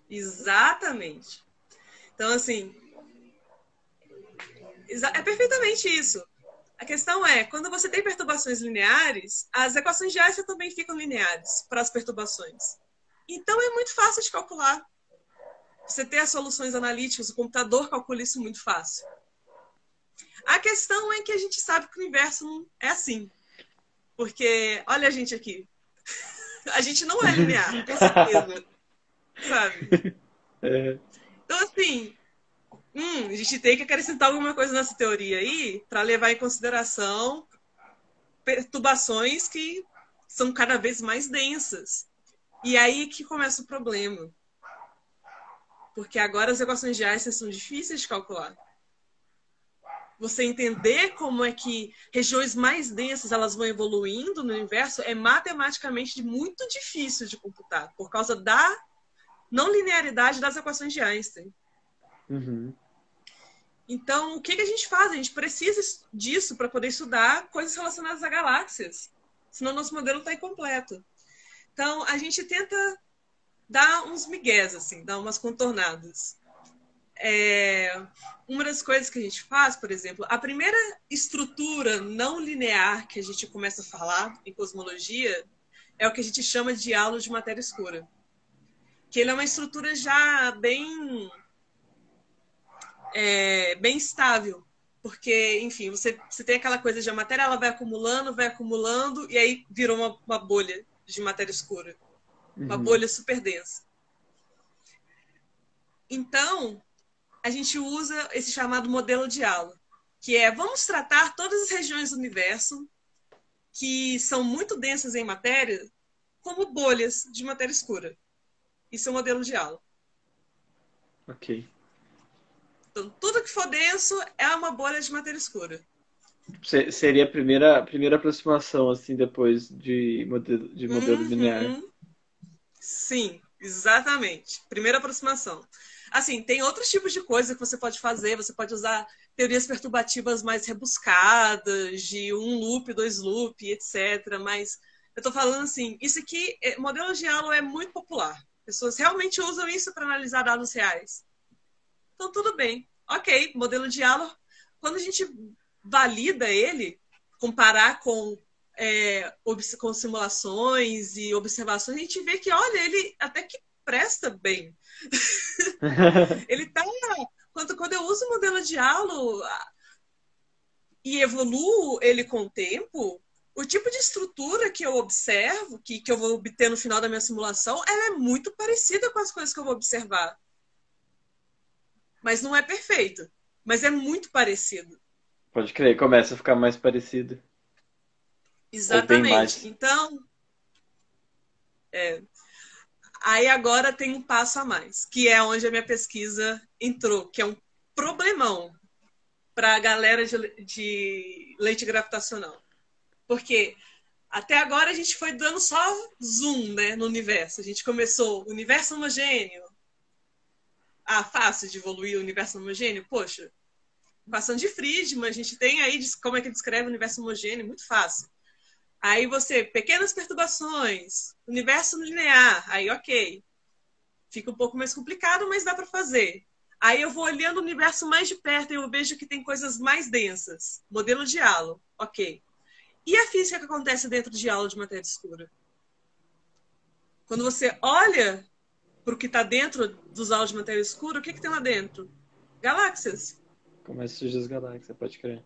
Exatamente. Então, assim, é perfeitamente isso. A questão é, quando você tem perturbações lineares, as equações de Einstein também ficam lineares para as perturbações. Então é muito fácil de calcular. Você tem as soluções analíticas, o computador calcula isso muito fácil. A questão é que a gente sabe que o universo não é assim. Porque, olha a gente aqui. A gente não é linear, com certeza. Sabe? É. Então, assim, hum, a gente tem que acrescentar alguma coisa nessa teoria aí para levar em consideração perturbações que são cada vez mais densas. E aí que começa o problema. Porque agora as equações de Einstein são difíceis de calcular. você entender como é que regiões mais densas elas vão evoluindo no universo é matematicamente muito difícil de computar por causa da não linearidade das equações de Einstein. Uhum. Então, o que, que a gente faz? A gente precisa disso para poder estudar coisas relacionadas a galáxias. Senão, nosso modelo está incompleto. Então, a gente tenta dar uns migués, assim, dar umas contornadas. É, uma das coisas que a gente faz, por exemplo, a primeira estrutura não linear que a gente começa a falar em cosmologia é o que a gente chama de halo de matéria escura. Que ele é uma estrutura já bem é, bem estável. Porque, enfim, você, você tem aquela coisa de a matéria ela vai acumulando, vai acumulando, e aí virou uma, uma bolha de matéria escura. Uma uhum. bolha super densa. Então, a gente usa esse chamado modelo de halo, que é vamos tratar todas as regiões do universo que são muito densas em matéria como bolhas de matéria escura. Isso é o modelo de halo. Ok. Então, tudo que for denso é uma bolha de matéria escura. Seria a primeira, a primeira aproximação, assim, depois de modelo, de modelo uhum. linear. Sim, exatamente. Primeira aproximação. Assim, tem outros tipos de coisa que você pode fazer. Você pode usar teorias perturbativas mais rebuscadas, de um loop, dois loop, etc. Mas eu estou falando assim, isso aqui, é, modelo de halo é muito popular. Pessoas realmente usam isso para analisar dados reais. Então, tudo bem. Ok, modelo de aula. Quando a gente valida ele, comparar com, é, com simulações e observações, a gente vê que, olha, ele até que presta bem. ele tá. Quando, quando eu uso o modelo de aula e evoluo ele com o tempo, o tipo de estrutura que eu observo, que, que eu vou obter no final da minha simulação, ela é muito parecida com as coisas que eu vou observar mas não é perfeito. Mas é muito parecido. Pode crer, começa a ficar mais parecido. Exatamente. Então, é. aí agora tem um passo a mais, que é onde a minha pesquisa entrou, que é um problemão para a galera de, de lente gravitacional. Porque até agora a gente foi dando só zoom né, no universo. A gente começou universo homogêneo, ah, fácil de evoluir o universo homogêneo? Poxa, equação de Friedman, a gente tem aí como é que descreve o universo homogêneo, muito fácil. Aí você, pequenas perturbações, universo linear, aí ok. Fica um pouco mais complicado, mas dá para fazer. Aí eu vou olhando o universo mais de perto e eu vejo que tem coisas mais densas. Modelo de halo, ok. E a física que acontece dentro de halo de matéria escura? Quando você olha para o que está dentro dos áudios de matéria escura, o que, que tem lá dentro? Galáxias. Começa a surgir as galáxias, pode crer.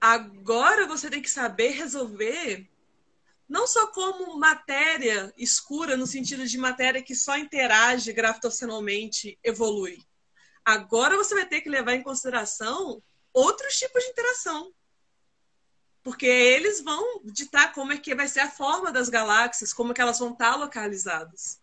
Agora você tem que saber resolver não só como matéria escura, no sentido de matéria que só interage gravitacionalmente, evolui. Agora você vai ter que levar em consideração outros tipos de interação. Porque eles vão ditar como é que vai ser a forma das galáxias, como é que elas vão estar localizadas.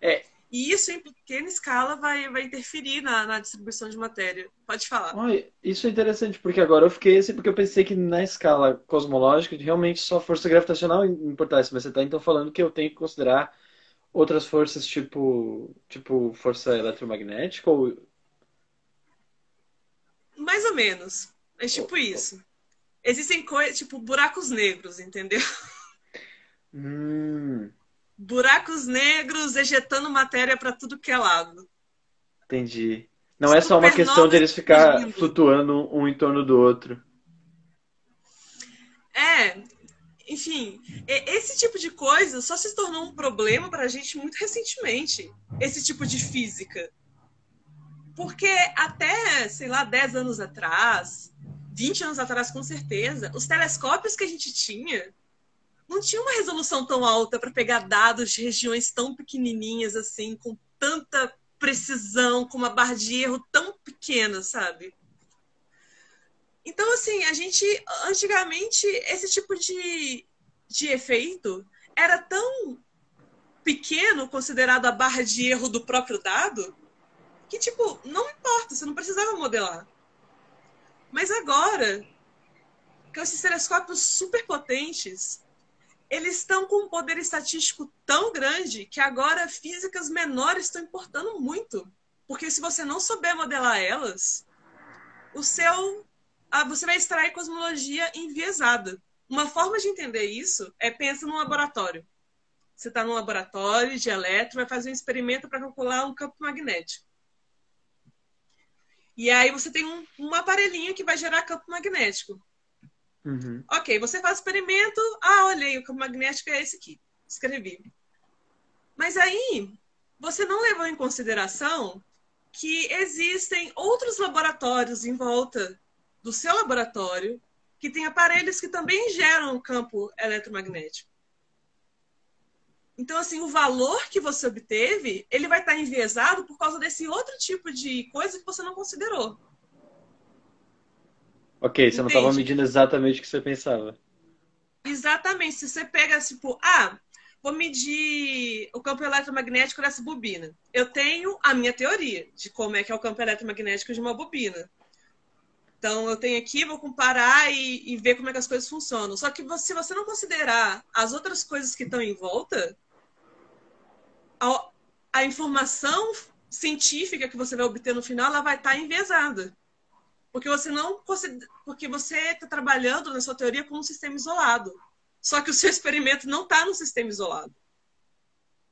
É, e isso, em pequena escala, vai, vai interferir na, na distribuição de matéria. Pode falar. isso é interessante, porque agora eu fiquei assim, porque eu pensei que na escala cosmológica, realmente só força gravitacional importasse. Mas você está então falando que eu tenho que considerar outras forças, tipo, tipo força eletromagnética? Ou... Mais ou menos. É tipo oh, isso. Existem coisas, tipo, buracos negros, entendeu? Hum buracos negros ejetando matéria para tudo que é lado. Entendi. Não é só uma questão de eles ficar flutuando um em torno do outro. É, enfim, esse tipo de coisa só se tornou um problema para a gente muito recentemente. Esse tipo de física. Porque até, sei lá, 10 anos atrás, 20 anos atrás, com certeza, os telescópios que a gente tinha não tinha uma resolução tão alta para pegar dados de regiões tão pequenininhas assim, com tanta precisão, com uma barra de erro tão pequena, sabe? Então, assim, a gente, antigamente, esse tipo de, de efeito era tão pequeno, considerado a barra de erro do próprio dado, que, tipo, não importa, você não precisava modelar. Mas agora, com esses telescópios super potentes, eles estão com um poder estatístico tão grande que agora físicas menores estão importando muito. Porque se você não souber modelar elas, o seu ah, você vai extrair cosmologia enviesada. Uma forma de entender isso é pensa num laboratório. Você está num laboratório de elétron, vai fazer um experimento para calcular um campo magnético. E aí você tem um, um aparelhinho que vai gerar campo magnético. Uhum. Ok, você faz o experimento. Ah, olhei, o campo magnético é esse aqui. Escrevi. Mas aí, você não levou em consideração que existem outros laboratórios em volta do seu laboratório que tem aparelhos que também geram campo eletromagnético. Então, assim, o valor que você obteve, ele vai estar enviesado por causa desse outro tipo de coisa que você não considerou. Ok, você Entende? não estava medindo exatamente o que você pensava. Exatamente. Se você pega, tipo, ah, vou medir o campo eletromagnético dessa bobina. Eu tenho a minha teoria de como é que é o campo eletromagnético de uma bobina. Então, eu tenho aqui, vou comparar e, e ver como é que as coisas funcionam. Só que se você não considerar as outras coisas que estão em volta, a, a informação científica que você vai obter no final, ela vai estar enviesada. Porque você não porque você está trabalhando na sua teoria com um sistema isolado. Só que o seu experimento não está no sistema isolado.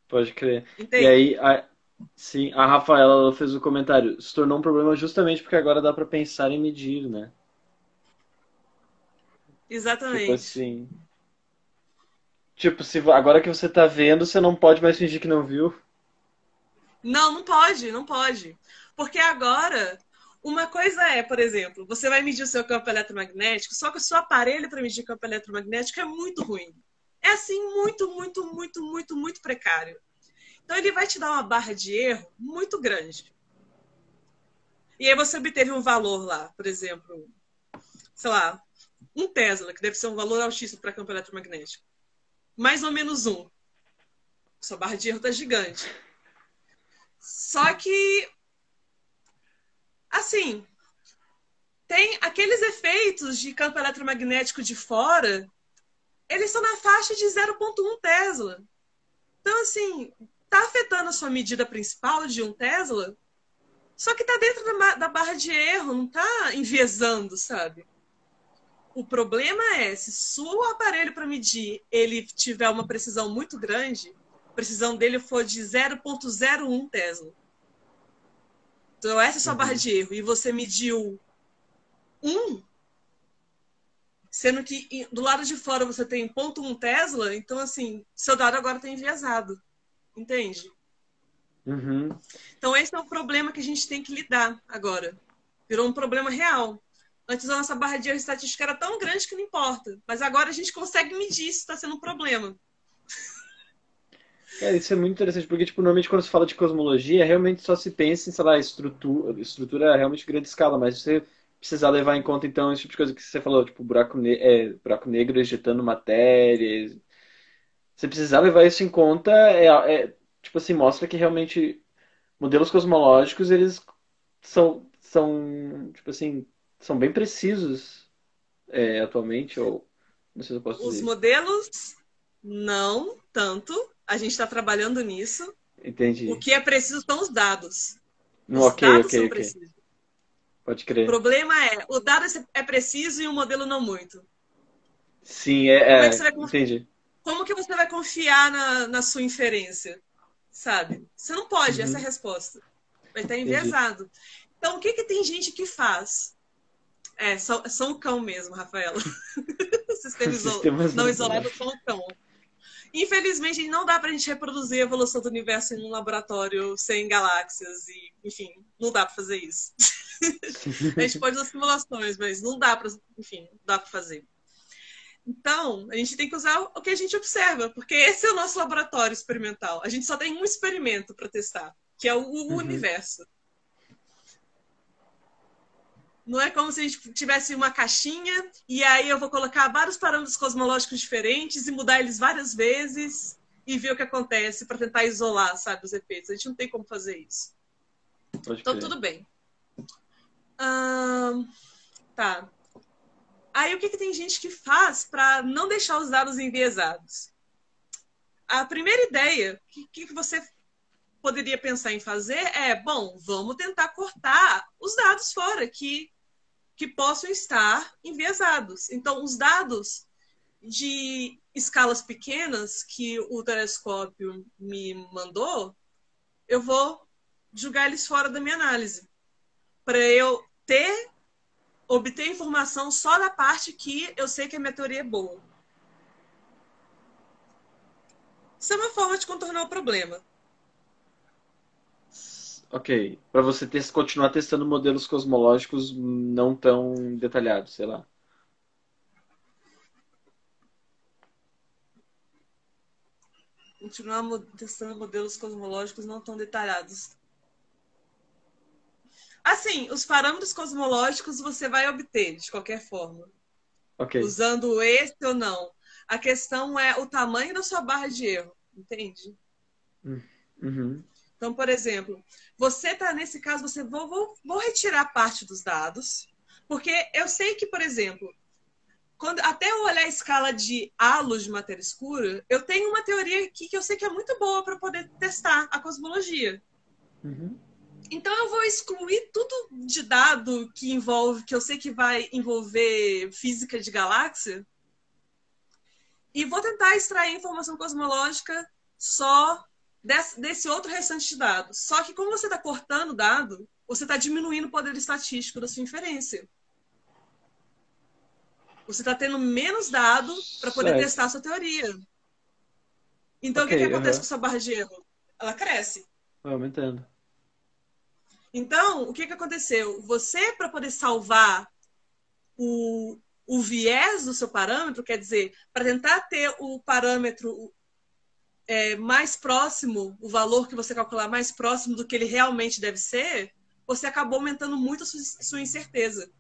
Pode crer. Entende? E aí, a, Sim, a Rafaela fez o um comentário. Se tornou um problema justamente porque agora dá para pensar em medir, né? Exatamente. Tipo assim. Tipo, se agora que você tá vendo, você não pode mais fingir que não viu. Não, não pode, não pode. Porque agora, uma coisa é, por exemplo, você vai medir o seu campo eletromagnético, só que o seu aparelho para medir campo eletromagnético é muito ruim. É assim, muito, muito, muito, muito, muito precário. Então ele vai te dar uma barra de erro muito grande. E aí você obteve um valor lá, por exemplo, sei lá, um Tesla, que deve ser um valor altíssimo para campo eletromagnético. Mais ou menos um. Sua barra de erro tá gigante. Só que, assim, tem aqueles efeitos de campo eletromagnético de fora, eles são na faixa de 0,1 Tesla. Então, assim, está afetando a sua medida principal de um Tesla, só que está dentro da, barra de erro, não está enviesando, sabe? O problema é se o aparelho para medir ele tiver uma precisão muito grande, a precisão dele for de 0.01 Tesla. Então essa é a sua uhum. barra de erro e você mediu 1, sendo que do lado de fora você tem 0.1 Tesla, então assim, seu dado agora está enviesado. Entende? Uhum. Então, esse é o problema que a gente tem que lidar agora. Virou um problema real. Antes a nossa barra de erro estatística era tão grande que não importa. Mas agora a gente consegue medir se está sendo um problema. É, isso é muito interessante, porque, tipo, normalmente quando se fala de cosmologia, realmente só se pensa em, sei lá, estrutura, estrutura realmente grande escala, mas você precisar levar em conta, então, esse tipo de coisa que você falou, tipo, buraco, ne é, buraco negro ejetando matéria, você precisar levar isso em conta é, é, tipo assim mostra que realmente modelos cosmológicos eles são são tipo assim são bem precisos é, atualmente ou não sei se eu posso os dizer. modelos não tanto a gente está trabalhando nisso entendi o que é preciso são os dados os ok dados ok, são okay. precisos pode crer o problema é o dado é preciso e o modelo não muito sim é, Como é que você vai entendi como que você vai confiar na, na sua inferência? Sabe? Você não pode, uhum. essa é a resposta. Vai estar enviesado. Entendi. Então, o que, que tem gente que faz? É, são, são o cão mesmo, Rafaela. Sistemas Sistema não isolados são o cão. Infelizmente, não dá para a gente reproduzir a evolução do universo em um laboratório sem galáxias e, enfim, não dá para fazer isso. a gente pode usar simulações, mas não dá para, enfim, não dá para fazer. Então, a gente tem que usar o que a gente observa, porque esse é o nosso laboratório experimental. A gente só tem um experimento para testar, que é o, o uhum. universo. Não é como se a gente tivesse uma caixinha e aí eu vou colocar vários parâmetros cosmológicos diferentes e mudar eles várias vezes e ver o que acontece para tentar isolar, sabe, os efeitos. A gente não tem como fazer isso. Pode então, tudo bem. Uh, Tá. Aí o que, que tem gente que faz para não deixar os dados enviesados? A primeira ideia que, que você poderia pensar em fazer é, bom, vamos tentar cortar os dados fora que, que possam estar enviesados. Então, os dados de escalas pequenas que o telescópio me mandou, eu vou jogar eles fora da minha análise. Para eu ter, obter informação só da parte que eu sei que a minha teoria é boa. Isso é uma forma de contornar o problema. Ok. Para você ter, continuar testando modelos cosmológicos não tão detalhados, sei lá. Continuar testando modelos cosmológicos não tão detalhados. Assim, os parâmetros cosmológicos você vai obter de qualquer forma. Ok. Usando esse ou não. A questão é o tamanho da sua barra de erro, entende? Uhum. Então, por exemplo, você está nesse caso, você vou, vou, vou retirar parte dos dados, porque eu sei que, por exemplo, quando até eu olhar a escala de halos de matéria escura, eu tenho uma teoria aqui que eu sei que é muito boa para poder testar a cosmologia. Uhum. Então eu vou excluir tudo de dado que envolve, que eu sei que vai envolver física de galáxia, e vou tentar extrair informação cosmológica só desse, desse outro restante de dados. Só que como você está cortando o dado, você está diminuindo o poder estatístico da sua inferência. Você está tendo menos dado para poder Certo. testar a sua teoria. Então, o Ok, que, que acontece com a sua barra de erro? Ela cresce. Vai aumentando. Então, o que, que aconteceu? Você, para poder salvar o, o viés do seu parâmetro, quer dizer, para tentar ter o parâmetro é, mais próximo, o valor que você calcular mais próximo do que ele realmente deve ser, você acabou aumentando muito a sua, incerteza.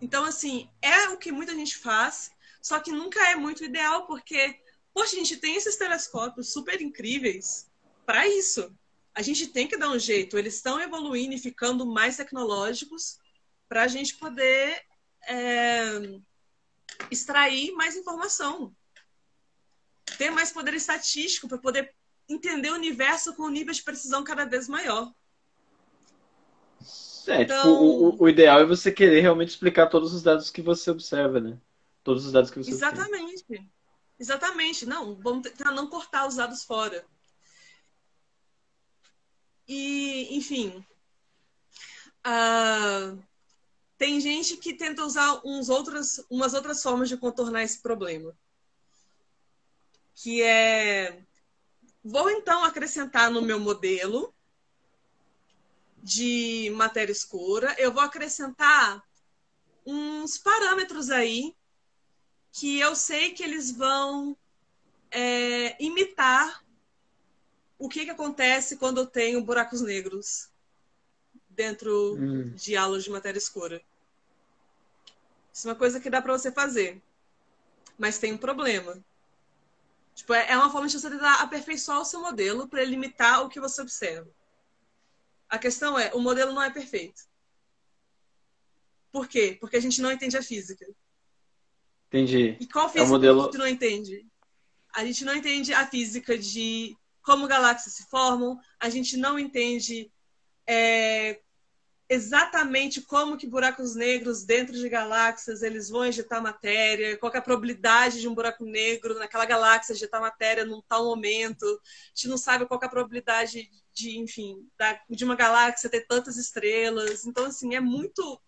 Então, assim, é o que muita gente faz, só que nunca é muito ideal, porque, poxa, a gente tem esses telescópios super incríveis para isso. A gente tem que dar um jeito, eles estão evoluindo e ficando mais tecnológicos para a gente poder é, extrair mais informação, ter mais poder estatístico para poder entender o universo com um nível de precisão cada vez maior. É, Então- tipo, o, o- ideal é você querer realmente explicar todos os dados que você observa, né? Todos os dados que você observa. Exatamente. Exatamente. Não, vamos tentar não cortar os dados fora. E, enfim. ah, tem gente que tenta usar uns outras, umas outras formas de contornar esse problema. Que é. Vou então acrescentar no meu modelo de matéria escura, eu vou acrescentar uns parâmetros aí que eu sei que eles vão é, imitar o que, que acontece quando eu tenho buracos negros dentro Hum. de aulas de matéria escura. Isso é uma coisa que dá para você fazer. Mas tem um problema. Tipo, é é uma forma de você tentar aperfeiçoar o seu modelo para limitar o que você observa. A questão é, o modelo não é perfeito. Por quê? Porque a gente não entende a física. Entendi. E qual física modelo- a gente não entende? A gente não entende a física de como galáxias se formam, a gente não entende é, exatamente como que buracos negros dentro de galáxias eles vão injetar matéria, qual é a probabilidade de um buraco negro naquela galáxia injetar matéria num tal momento. A gente não sabe qual é a probabilidade de, enfim, da- de uma galáxia ter tantas estrelas. Então, assim, é muito...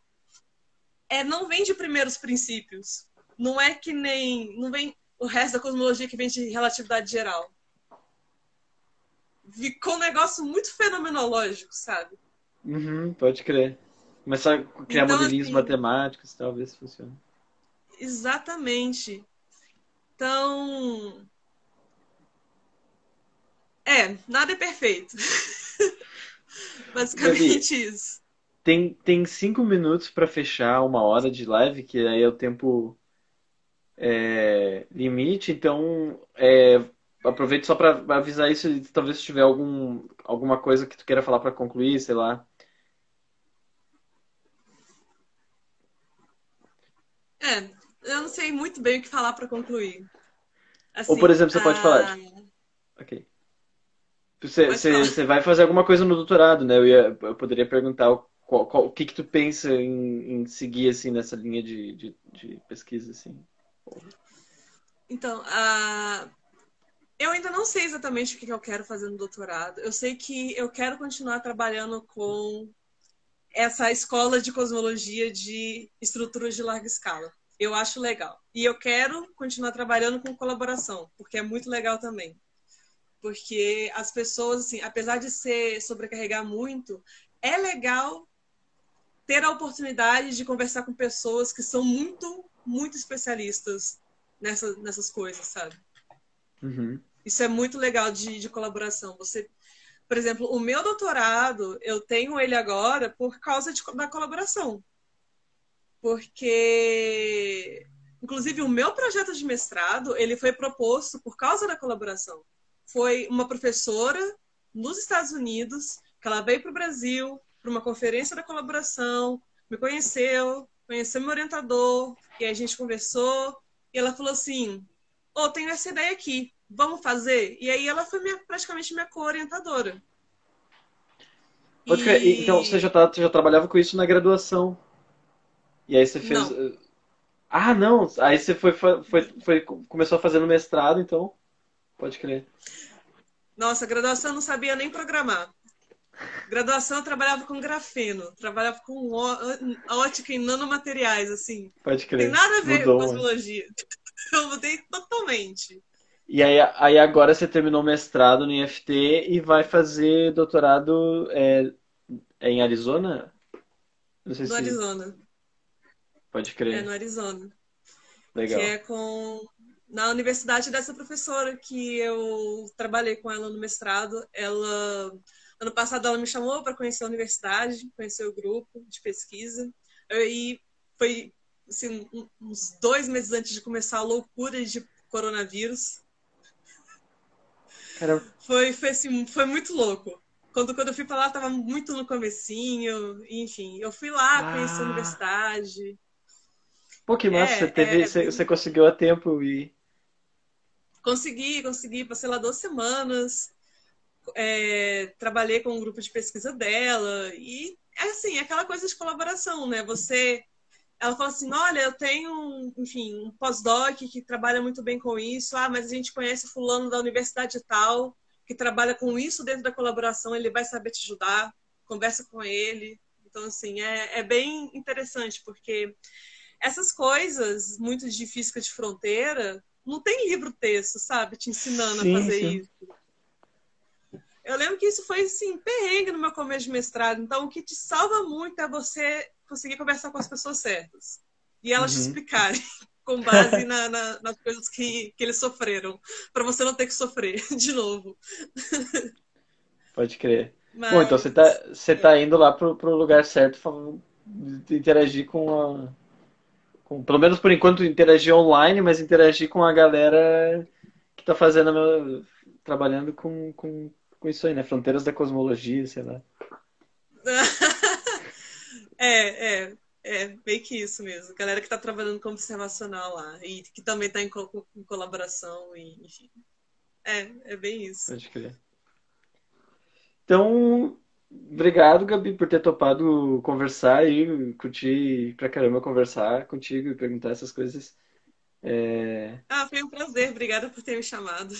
É, não vem de primeiros princípios não é que nem. Não vem o resto da cosmologia que vem de relatividade geral. Ficou um negócio muito fenomenológico, sabe? Uhum, pode crer. Começar a criar Então, modelinhos assim- matemáticos, talvez funcione. Exatamente. Então. É, nada é perfeito. Basicamente isso. Tem, tem cinco minutos para fechar uma hora de live, que aí é o tempo é, limite, então é, aproveito só para avisar isso e talvez se tiver algum, alguma coisa que tu queira falar para concluir, sei lá. É, eu não sei muito bem o que falar para concluir. Assim, Ou, por exemplo, você a... pode falar. Ok. Você, você, você, vai fazer alguma coisa no doutorado, né? Eu, ia, eu poderia perguntar qual, qual, o que, que tu pensa em, em seguir assim nessa linha de, de, de pesquisa, assim. Então, uh, eu ainda não sei exatamente o que eu quero fazer no doutorado. Eu sei que eu quero continuar trabalhando com essa escola de cosmologia de estruturas de larga escala. Eu acho legal. E eu quero continuar trabalhando com colaboração, porque é muito legal também. Porque as pessoas, assim, apesar de ser sobrecarregar muito, é legal ter a oportunidade de conversar com pessoas que são muito, muito especialistas nessa, nessas coisas, sabe? Uhum. Isso é muito legal de, de colaboração. Você, por exemplo, o meu doutorado, eu tenho ele agora por causa de, da colaboração. Porque, inclusive, o meu projeto de mestrado, ele foi proposto por causa da colaboração. Foi uma professora nos Estados Unidos, que ela veio para o Brasil para uma conferência da colaboração, me conheceu, conheceu meu orientador, e a gente conversou, e ela falou assim, ô, oh, tenho essa ideia aqui, vamos fazer? E aí ela foi minha, praticamente minha co-orientadora. E... Então você já, tá, já trabalhava com isso na graduação. E aí você fez. Não. Eh, ah, não! Aí você foi, foi, foi, começou a fazer no mestrado, então. Pode crer. Nossa, graduação eu não sabia nem programar. Graduação eu trabalhava com grafeno, trabalhava com ótica em nanomateriais, assim. Pode crer. Tem nada a ver Mudou, com cosmologia. Eu mudei totalmente. E aí, aí agora você terminou mestrado no IFT e vai fazer doutorado é em Arizona? Não sei no se... Arizona. Pode crer. É, no Arizona. Legal. Que é com... Na universidade dessa professora que eu trabalhei com ela no mestrado, ela... Ano passado ela me chamou para conhecer a universidade, conhecer o grupo de pesquisa. E foi assim, uns dois meses antes de começar a loucura de coronavírus. Caramba. Foi, foi, assim, foi muito louco. Quando, quando eu fui para lá, estava muito no comecinho, enfim. Eu fui lá, ah. conheci a universidade. Pô, que massa, é, você, teve, é, você, você, conseguiu a tempo e... Consegui, consegui. Passei lá duas semanas. É, trabalhei com um grupo de pesquisa dela. E, é assim, é aquela coisa de colaboração, né? Você ela falou assim: olha, eu tenho, enfim, um pós-doc que trabalha muito bem com isso. Ah, mas a gente conhece fulano da universidade tal que trabalha com isso dentro da colaboração. Ele vai saber te ajudar. Conversa com ele. Então, assim, é, é bem interessante porque essas coisas muito de física de fronteira não tem livro texto, sabe, te ensinando sim, a fazer sim. isso. Eu lembro que isso foi assim, perrengue no meu começo de mestrado. Então, o que te salva muito é você conseguir conversar com as pessoas certas e elas uhum. te explicarem com base na, na, nas coisas que, que eles sofreram, para você não ter que sofrer de novo. Pode crer. Mas... Bom, então você tá, você tá indo lá pro, pro lugar certo interagir com a. Com, pelo menos por enquanto interagir online, mas interagir com a galera que tá fazendo meu, trabalhando com, com, com isso aí, né? Fronteiras da cosmologia, sei lá. É, é, é, bem que isso mesmo. Galera que está trabalhando como observacional lá e que também está em, co em, colaboração, e, enfim. É, é bem isso. Pode crer. Então, obrigado, Gabi, por ter topado conversar e curtir pra caramba conversar contigo e perguntar essas coisas. É... Ah, foi um prazer. Obrigada por ter me chamado.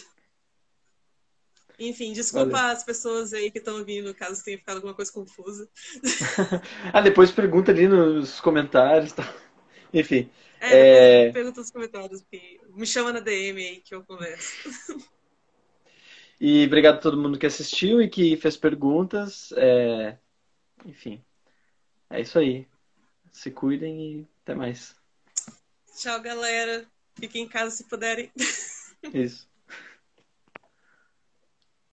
Enfim, desculpa Valeu. as pessoas aí que estão ouvindo, caso tenha ficado alguma coisa confusa. ah, depois pergunta ali nos comentários. Tá? Enfim. É, é... pergunta nos comentários. Me chama na DM aí que eu converso. E obrigado a todo mundo que assistiu e que fez perguntas. É... Enfim, é isso aí. Se cuidem e até mais. Tchau, galera. Fiquem em casa se puderem. Isso.